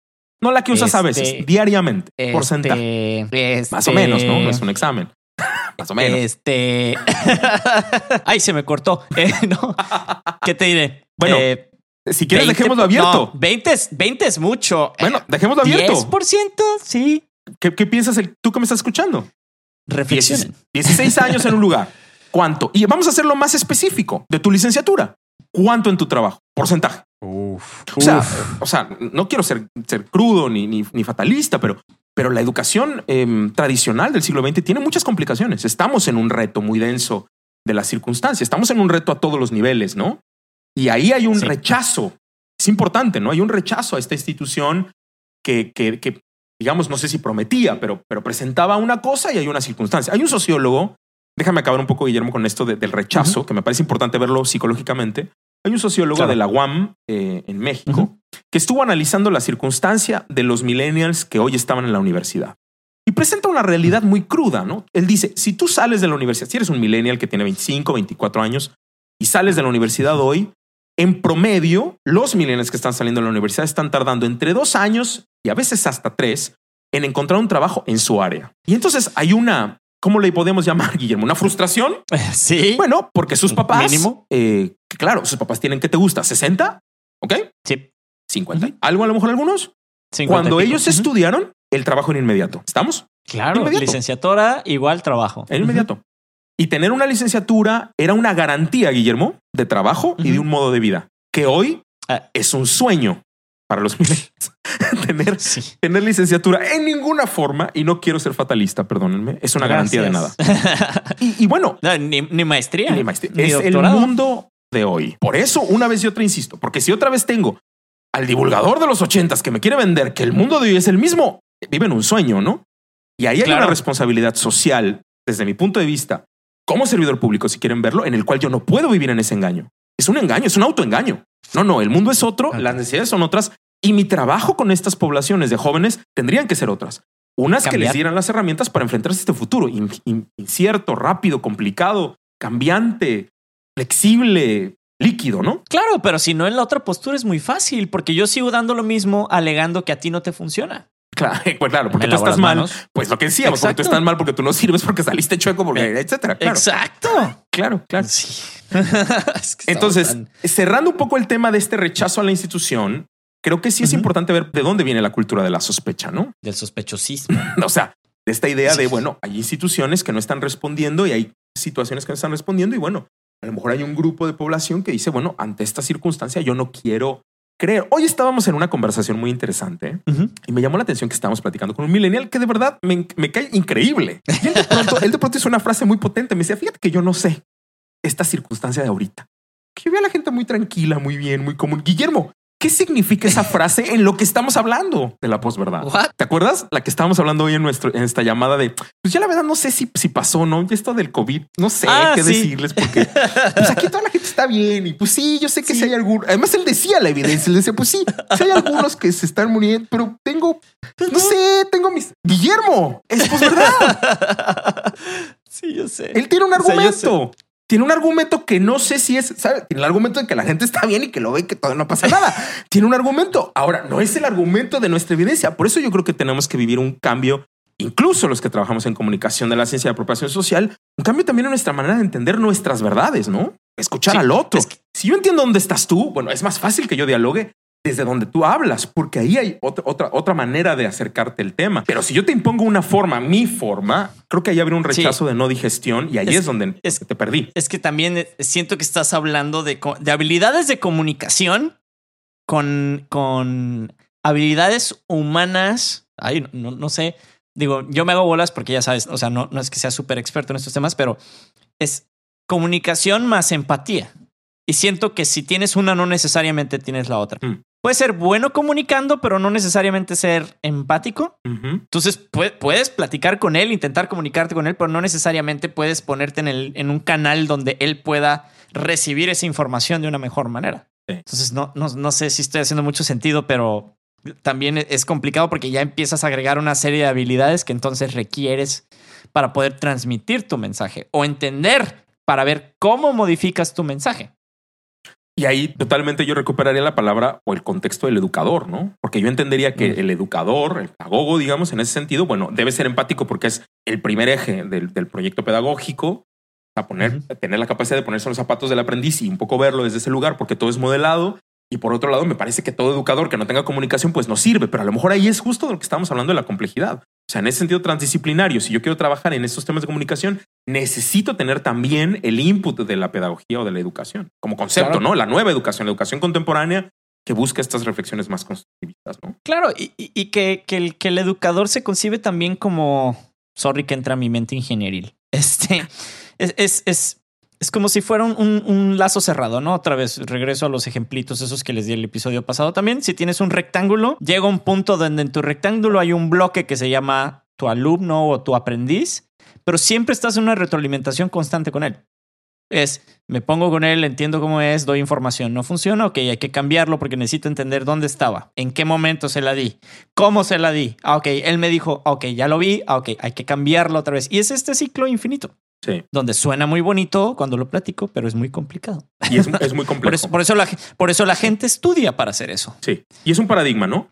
No la que usas a veces, este, diariamente, este, porcentaje. Más o menos, ¿no? No es un examen. Más o menos. Este. Ay, se me cortó. Eh, no. ¿Qué te diré? Bueno, eh, si quieres, dejémoslo abierto. 20, 20 es mucho. Bueno, dejémoslo abierto. 10%, sí. ¿Qué, piensas el, tú que me estás escuchando? Reflexionen. 16 años en un lugar. ¿Cuánto? Y vamos a hacerlo más específico de tu licenciatura. ¿Cuánto en tu trabajo? Porcentaje. Uf, o, sea, o sea, no quiero ser, ser crudo ni, ni, fatalista, pero, pero la educación em, tradicional del siglo XX tiene muchas complicaciones. Estamos en un reto muy denso de las circunstancias. Estamos en un reto a todos los niveles, ¿no? Y ahí hay un rechazo. Es importante, ¿no? Hay un rechazo a esta institución que, que, digamos, no sé si prometía, pero, pero presentaba una cosa y hay una circunstancia. Hay un sociólogo, déjame acabar un poco, Guillermo, con esto del rechazo, que me parece importante verlo psicológicamente. Hay un sociólogo de la UAM eh, en México que estuvo analizando la circunstancia de los millennials que hoy estaban en la universidad. Y presenta una realidad muy cruda, ¿no? Él dice, si tú sales de la universidad, si eres un millennial que tiene 25, 24 años y sales de la universidad hoy, en promedio, los millennials que están saliendo de la universidad están tardando entre dos años y a veces hasta tres en encontrar un trabajo en su área. Y entonces hay una, ¿cómo le podemos llamar, Guillermo? ¿Una frustración? Sí. Bueno, porque sus papás, mínimo. Eh, claro, sus papás tienen que te gusta 60, ¿ok? Sí. 50. ¿Algo a lo mejor algunos? Cuando ellos estudiaron, el trabajo en inmediato. ¿Estamos? Claro, licenciatura igual trabajo. En inmediato. Y tener una licenciatura era una garantía, Guillermo, de trabajo y de un modo de vida, que hoy ah. es un sueño para los tener, tener licenciatura en ninguna forma, y no quiero ser fatalista, perdónenme, es una garantía de nada. y, bueno, ni, maestría. Ni maestría. es el mundo de hoy. Por eso, una vez y otra insisto, porque si otra vez tengo al divulgador de los ochentas que me quiere vender que el mundo de hoy es el mismo, vive en un sueño, ¿no? Y ahí hay una responsabilidad social, desde mi punto de vista, como servidor público, si quieren verlo, en el cual yo no puedo vivir en ese engaño. Es un engaño, es un autoengaño. No, no, el mundo es otro, las necesidades son otras y mi trabajo con estas poblaciones de jóvenes tendrían que ser otras. Unas que les dieran las herramientas para enfrentarse a este futuro incierto, rápido, complicado, cambiante, flexible, líquido, ¿no? Claro, pero si no en la otra postura es muy fácil porque yo sigo dando lo mismo alegando que a ti no te funciona. Claro, pues claro, porque tú estás mal. Pues lo que decíamos, porque tú estás mal, porque tú no sirves, porque saliste chueco, porque eh, etcétera. Exacto. Claro, claro. Sí. Entonces, cerrando un poco el tema de este rechazo a la institución, creo que sí es importante ver de dónde viene la cultura de la sospecha, ¿no? Del sospechosismo. o sea, de esta idea de, bueno, hay instituciones que no están respondiendo y hay situaciones que no están respondiendo y bueno, a lo mejor hay un grupo de población que dice, bueno, ante esta circunstancia yo no quiero creer. Hoy estábamos en una conversación muy interesante y me llamó la atención que estábamos platicando con un millennial que de verdad me, cae increíble. él, de pronto, él de pronto hizo una frase muy potente. Me decía, fíjate que yo no sé esta circunstancia de ahorita. Que yo veo a la gente muy tranquila, muy bien, muy común. Guillermo, ¿Qué significa esa frase en lo que estamos hablando de la posverdad? ¿Te acuerdas? La que estábamos hablando hoy en nuestro en esta llamada de pues ya la verdad no sé si, si pasó no. Ya esto del COVID, no sé ah, qué decirles porque pues aquí toda la gente está bien y pues sí, yo sé que si hay algún. Además, él decía la evidencia, él decía, pues sí, si hay algunos que se están muriendo, pero tengo, no sé, tengo mis. Guillermo, es posverdad. Sí, yo sé. Él tiene un argumento tiene un argumento que no sé si es, ¿sabes? Tiene el argumento de que la gente está bien y que lo ve y que todo no pasa nada. tiene un argumento. Ahora, no es el argumento de nuestra evidencia. Por eso yo creo que tenemos que vivir un cambio, incluso los que trabajamos en comunicación de la ciencia de apropiación social, un cambio también en nuestra manera de entender nuestras verdades, ¿no? Escuchar al otro. Si yo entiendo dónde estás tú, bueno, es más fácil que yo dialogue desde donde tú hablas, porque ahí hay otra, otra, otra manera de acercarte el tema. Pero si yo te impongo una forma, mi forma, creo que ahí habría un rechazo de no digestión y ahí es, donde te perdí. Es que también eh, siento que estás hablando de, de habilidades de comunicación con, con habilidades humanas. Ay, no, no sé. Digo, yo me hago bolas porque ya sabes, o sea, no, no es que sea súper experto en estos temas, pero es comunicación más empatía. Y siento que si tienes una, no necesariamente tienes la otra. Mm. Puedes ser bueno comunicando, pero no necesariamente ser empático. Entonces puedes platicar con él, intentar comunicarte con él, pero no necesariamente puedes ponerte en, el, en un canal donde él pueda recibir esa información de una mejor manera. Entonces no, no, no sé si estoy haciendo mucho sentido, pero también es complicado porque ya empiezas a agregar una serie de habilidades que entonces requieres para poder transmitir tu mensaje o entender para ver cómo modificas tu mensaje. Y ahí totalmente yo recuperaría la palabra o el contexto del educador, ¿no? Porque yo entendería que el educador, el pedagogo, digamos, en ese sentido, bueno, debe ser empático porque es el primer eje del, proyecto pedagógico, a poner, tener la capacidad de ponerse los zapatos del aprendiz y un poco verlo desde ese lugar, porque todo es modelado. Y por otro lado, me parece que todo educador que no tenga comunicación, pues no sirve, pero a lo mejor ahí es justo de lo que estamos hablando de la complejidad. O sea, en ese sentido transdisciplinario, si yo quiero trabajar en estos temas de comunicación, necesito tener también el input de la pedagogía o de la educación, como concepto, ¿no? La nueva educación, la educación contemporánea que busca estas reflexiones más constructivistas, ¿no? Claro, y, que, el, que el educador se concibe también como, sorry que entra a mi mente ingenieril, este, es, es es como si fuera un, lazo cerrado, ¿no? Otra vez regreso a los ejemplitos esos que les di el episodio pasado también. Si tienes un rectángulo, llega un punto donde en tu rectángulo hay un bloque que se llama tu alumno o tu aprendiz, pero siempre estás en una retroalimentación constante con él. Es, me pongo con él, entiendo cómo es, doy información, no funciona, ok, hay que cambiarlo porque necesito entender dónde estaba, en qué momento se la di, cómo se la di, ah, ok, él me dijo, ok, ya lo vi, ah, ok, hay que cambiarlo otra vez. Y es este ciclo infinito. Sí. Donde suena muy bonito cuando lo platico, pero es muy complicado. Y es, muy complejo. por, eso, la, por eso la gente estudia para hacer eso. Sí. Y es un paradigma, ¿no?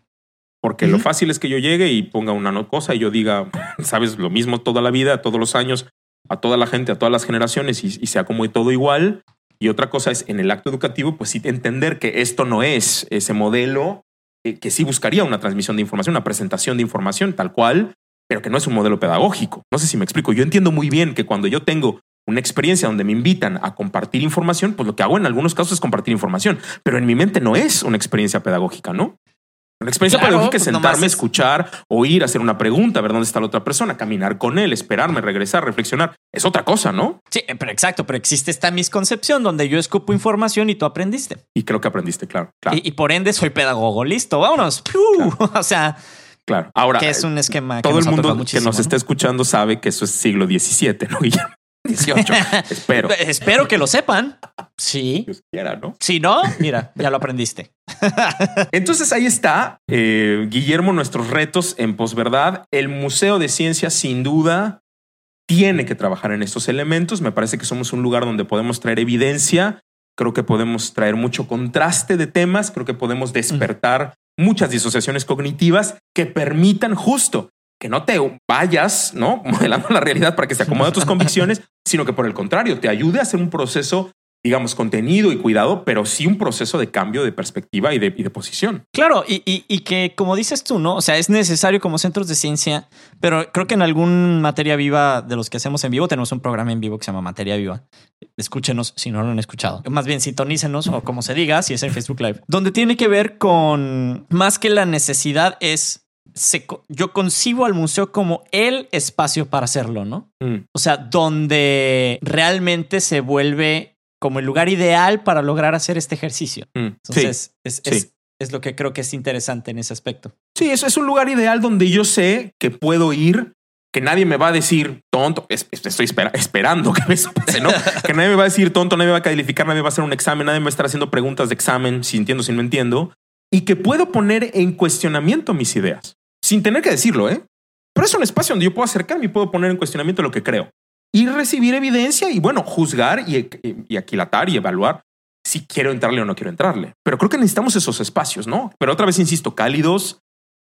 Porque lo fácil es que yo llegue y ponga una cosa y yo diga, sabes, lo mismo toda la vida, todos los años, a toda la gente, a todas las generaciones y, sea como todo igual. Y otra cosa es en el acto educativo, pues sí entender que esto no es ese modelo que, que sí buscaría una transmisión de información, una presentación de información tal cual, pero que no es un modelo pedagógico. No sé si me explico. Yo entiendo muy bien que cuando yo tengo una experiencia donde me invitan a compartir información, pues lo que hago en algunos casos es compartir información, pero en mi mente no es una experiencia pedagógica, ¿no? Una experiencia pedagógica es pues sentarme, escuchar, oír, hacer una pregunta, ver dónde está la otra persona, caminar con él, esperarme, regresar, reflexionar. Es otra cosa, ¿no? Sí, pero exacto, pero existe esta misconcepción donde yo escupo información y tú aprendiste. Y creo que aprendiste, claro. Y, por ende soy pedagogo. Listo, vámonos. o sea, Claro. Ahora, que es un esquema todo el mundo que nos esté escuchando sabe que eso es siglo XVII, ¿no? 18. Espero. Espero que lo sepan. Sí. Dios quiera, ¿no? Si no, mira, ya lo aprendiste. Entonces ahí está, eh, Guillermo, nuestros retos en posverdad. El Museo de Ciencias, sin duda, tiene que trabajar en estos elementos. Me parece que somos un lugar donde podemos traer evidencia. Creo que podemos traer mucho contraste de temas. Creo que podemos despertar muchas disociaciones cognitivas que permitan justo que no te vayas, ¿no? Modelando la realidad para que se acomode a tus convicciones, sino que por el contrario, te ayude a hacer un proceso digamos, contenido y cuidado, pero sí un proceso de cambio de perspectiva y de, posición. Claro, y, y, que como dices tú, ¿no? O sea, es necesario como centros de ciencia, pero creo que en algún materia viva de los que hacemos en vivo, tenemos un programa en vivo que se llama Materia Viva. Escúchenos si no lo han escuchado. Más bien, sintonícenos o como se diga, si es en Facebook Live, donde tiene que ver con más que la necesidad es yo concibo al museo como el espacio para hacerlo, ¿no? Mm. O sea, donde realmente se vuelve como el lugar ideal para lograr hacer este ejercicio. Mm, Entonces, es, Es lo que creo que es interesante en ese aspecto. Sí, eso es un lugar ideal donde yo sé que puedo ir, que nadie me va a decir tonto. estoy esperando que eso pase, ¿no? que nadie me va a decir tonto, nadie me va a calificar, nadie me va a hacer un examen, nadie me va a estar haciendo preguntas de examen si entiendo, si no entiendo. Y que puedo poner en cuestionamiento mis ideas sin tener que decirlo, ¿eh? Pero es un espacio donde yo puedo acercarme y puedo poner en cuestionamiento lo que creo y recibir evidencia y bueno, juzgar y, y aquilatar y evaluar si quiero entrarle o no quiero entrarle. Pero creo que necesitamos esos espacios, ¿no? Pero otra vez insisto, cálidos,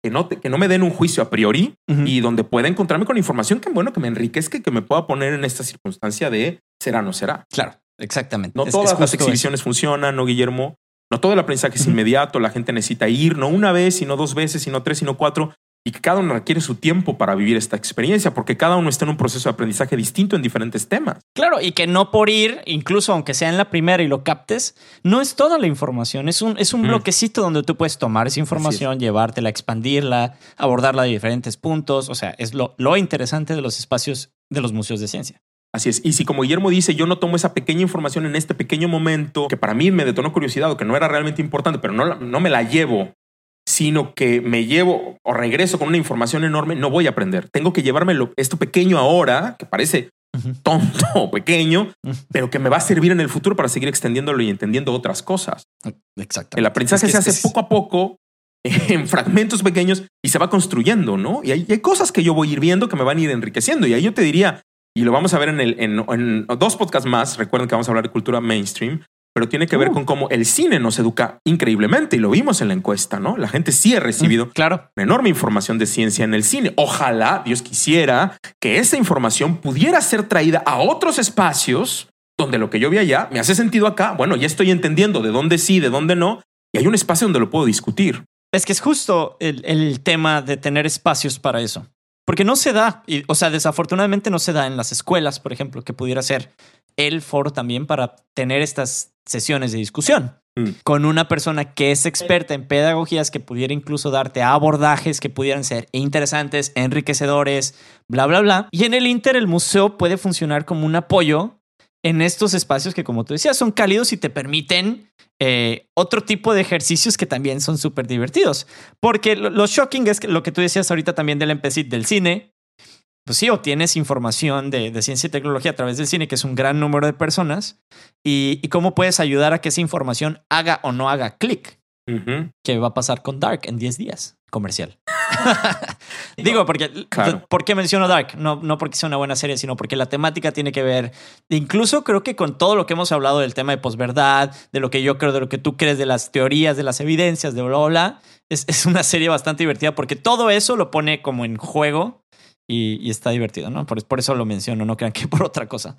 que no, que no me den un juicio a priori y donde pueda encontrarme con información que, bueno, que me enriquezca y que me pueda poner en esta circunstancia de será o no será. Claro, exactamente. No todas las exhibiciones funcionan, ¿no, Guillermo? No todo el aprendizaje es inmediato, la gente necesita ir, no una vez, sino dos veces, sino tres, sino cuatro y que cada uno requiere su tiempo para vivir esta experiencia, porque cada uno está en un proceso de aprendizaje distinto en diferentes temas. Claro, y que no por ir, incluso aunque sea en la primera y lo captes, no es toda la información, es un, es un bloquecito donde tú puedes tomar esa información, llevártela, expandirla, abordarla de diferentes puntos, o sea, es lo, lo interesante de los espacios de los museos de ciencia. Así es. Y si como Guillermo dice, yo no tomo esa pequeña información en este pequeño momento, que para mí me detonó curiosidad o que no era realmente importante, pero no, no me la llevo sino que me llevo o regreso con una información enorme, no voy a aprender. Tengo que llevarme esto pequeño ahora, que parece tonto o pequeño, pero que me va a servir en el futuro para seguir extendiéndolo y entendiendo otras cosas. Exacto. El aprendizaje se hace poco a poco en fragmentos pequeños y se va construyendo, ¿no? Y hay, cosas que yo voy a ir viendo que me van a ir enriqueciendo. Y ahí yo te diría, y lo vamos a ver en, el, en dos podcasts más, recuerden que vamos a hablar de cultura mainstream, pero tiene que ver uh. con cómo el cine nos educa increíblemente y lo vimos en la encuesta, ¿no? La gente sí ha recibido mm, claro. una enorme información de ciencia en el cine. Ojalá Dios quisiera que esa información pudiera ser traída a otros espacios donde lo que yo vi allá me hace sentido acá. Bueno, ya estoy entendiendo de dónde sí, de dónde no, y hay un espacio donde lo puedo discutir. Es que es justo el, el tema de tener espacios para eso. Porque no se da, y, o sea, desafortunadamente no se da en las escuelas, por ejemplo, que pudiera ser el foro también para tener estas sesiones de discusión mm. con una persona que es experta en pedagogías que pudiera incluso darte abordajes que pudieran ser interesantes, enriquecedores, bla, bla, bla. Y en el Inter el museo puede funcionar como un apoyo en estos espacios que, como tú decías, son cálidos y te permiten eh, otro tipo de ejercicios que también son súper divertidos. Porque lo, shocking es que lo que tú decías ahorita también del empecit del cine, pues sí, obtienes información de, ciencia y tecnología a través del cine, que es un gran número de personas, y, cómo puedes ayudar a que esa información haga o no haga clic. ¿Qué va a pasar con Dark en 10 días comercial. Digo, porque ¿por qué menciono Dark? No, no porque sea una buena serie, sino porque la temática tiene que ver, incluso creo que con todo lo que hemos hablado del tema de posverdad, de lo que yo creo, de lo que tú crees, de las teorías, de las evidencias, de bla, bla, bla. Es, es una serie bastante divertida porque todo eso lo pone como en juego y, está divertido, ¿no? Por, por, eso lo menciono, no crean que por otra cosa.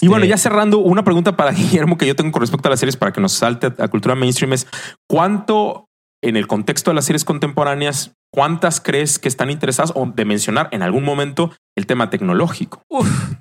Y bueno, ya este cerrando, una pregunta para Guillermo que yo tengo con respecto a las series para que nos salte a, cultura mainstream es ¿cuánto en el contexto de las series contemporáneas, cuántas crees que están interesadas o de mencionar en algún momento el tema tecnológico? Uf,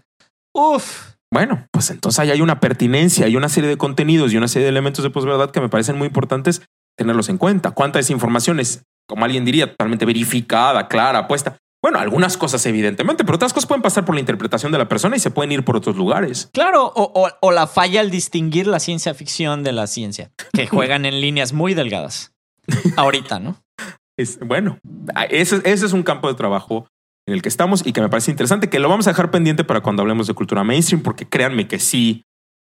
uf. Bueno, pues entonces ahí hay una pertinencia, hay una serie de contenidos y una serie de elementos de posverdad que me parecen muy importantes tenerlos en cuenta. ¿Cuánta esa información es, como alguien diría, totalmente verificada, clara, puesta? Bueno, algunas cosas evidentemente, pero otras cosas pueden pasar por la interpretación de la persona y se pueden ir por otros lugares. Claro, o, la falla al distinguir la ciencia ficción de la ciencia, que juegan en líneas muy delgadas. Ahorita, ¿no? Es, bueno, ese, ese es un campo de trabajo en el que estamos y que me parece interesante, que lo vamos a dejar pendiente para cuando hablemos de cultura mainstream, porque créanme que sí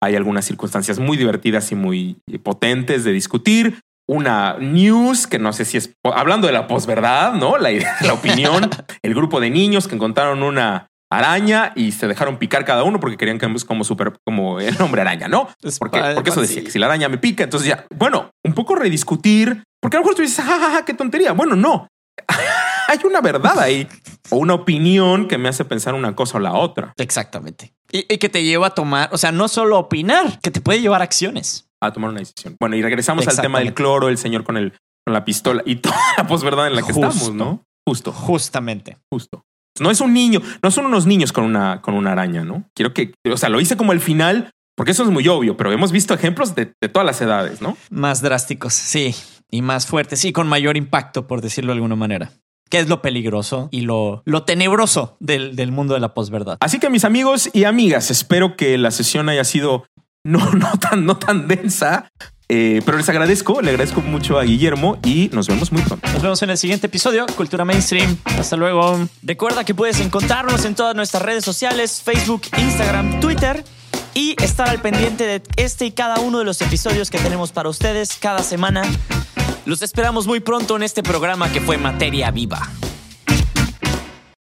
hay algunas circunstancias muy divertidas y muy potentes de discutir una news que no sé si es hablando de la posverdad, ¿no? La, la opinión, el grupo de niños que encontraron una araña y se dejaron picar cada uno porque querían que como super como el hombre araña, ¿no? Porque, porque eso decía que si la araña me pica, entonces ya, bueno, un poco rediscutir, porque a lo mejor tú dices, jajaja, qué tontería. Bueno, no. Hay una verdad ahí o una opinión que me hace pensar una cosa o la otra. Exactamente. Y, y que te lleva a tomar, o sea, no solo opinar, que te puede llevar a acciones a tomar una decisión. Bueno, y regresamos al tema del cloro, el señor con, el, con la pistola y toda la posverdad en la que estamos, ¿no? Justo. Justamente. Justo. No es un niño, no son unos niños con una, con una araña, ¿no? Quiero que, o sea, lo hice como el final, porque eso es muy obvio, pero hemos visto ejemplos de, todas las edades, ¿no? Más drásticos, sí, y más fuertes, y con mayor impacto, por decirlo de alguna manera que es lo peligroso y lo, lo tenebroso del, del, mundo de la posverdad. Así que mis amigos y amigas, espero que la sesión haya sido no, no, tan, no tan densa, Eh, pero les agradezco, le agradezco mucho a Guillermo y nos vemos muy pronto. Nos vemos en el siguiente episodio, Cultura Mainstream. Hasta luego. Recuerda que puedes encontrarnos en todas nuestras redes sociales, Facebook, Instagram, Twitter y estar al pendiente de este y cada uno de los episodios que tenemos para ustedes cada semana. Los esperamos muy pronto en este programa que fue Materia Viva.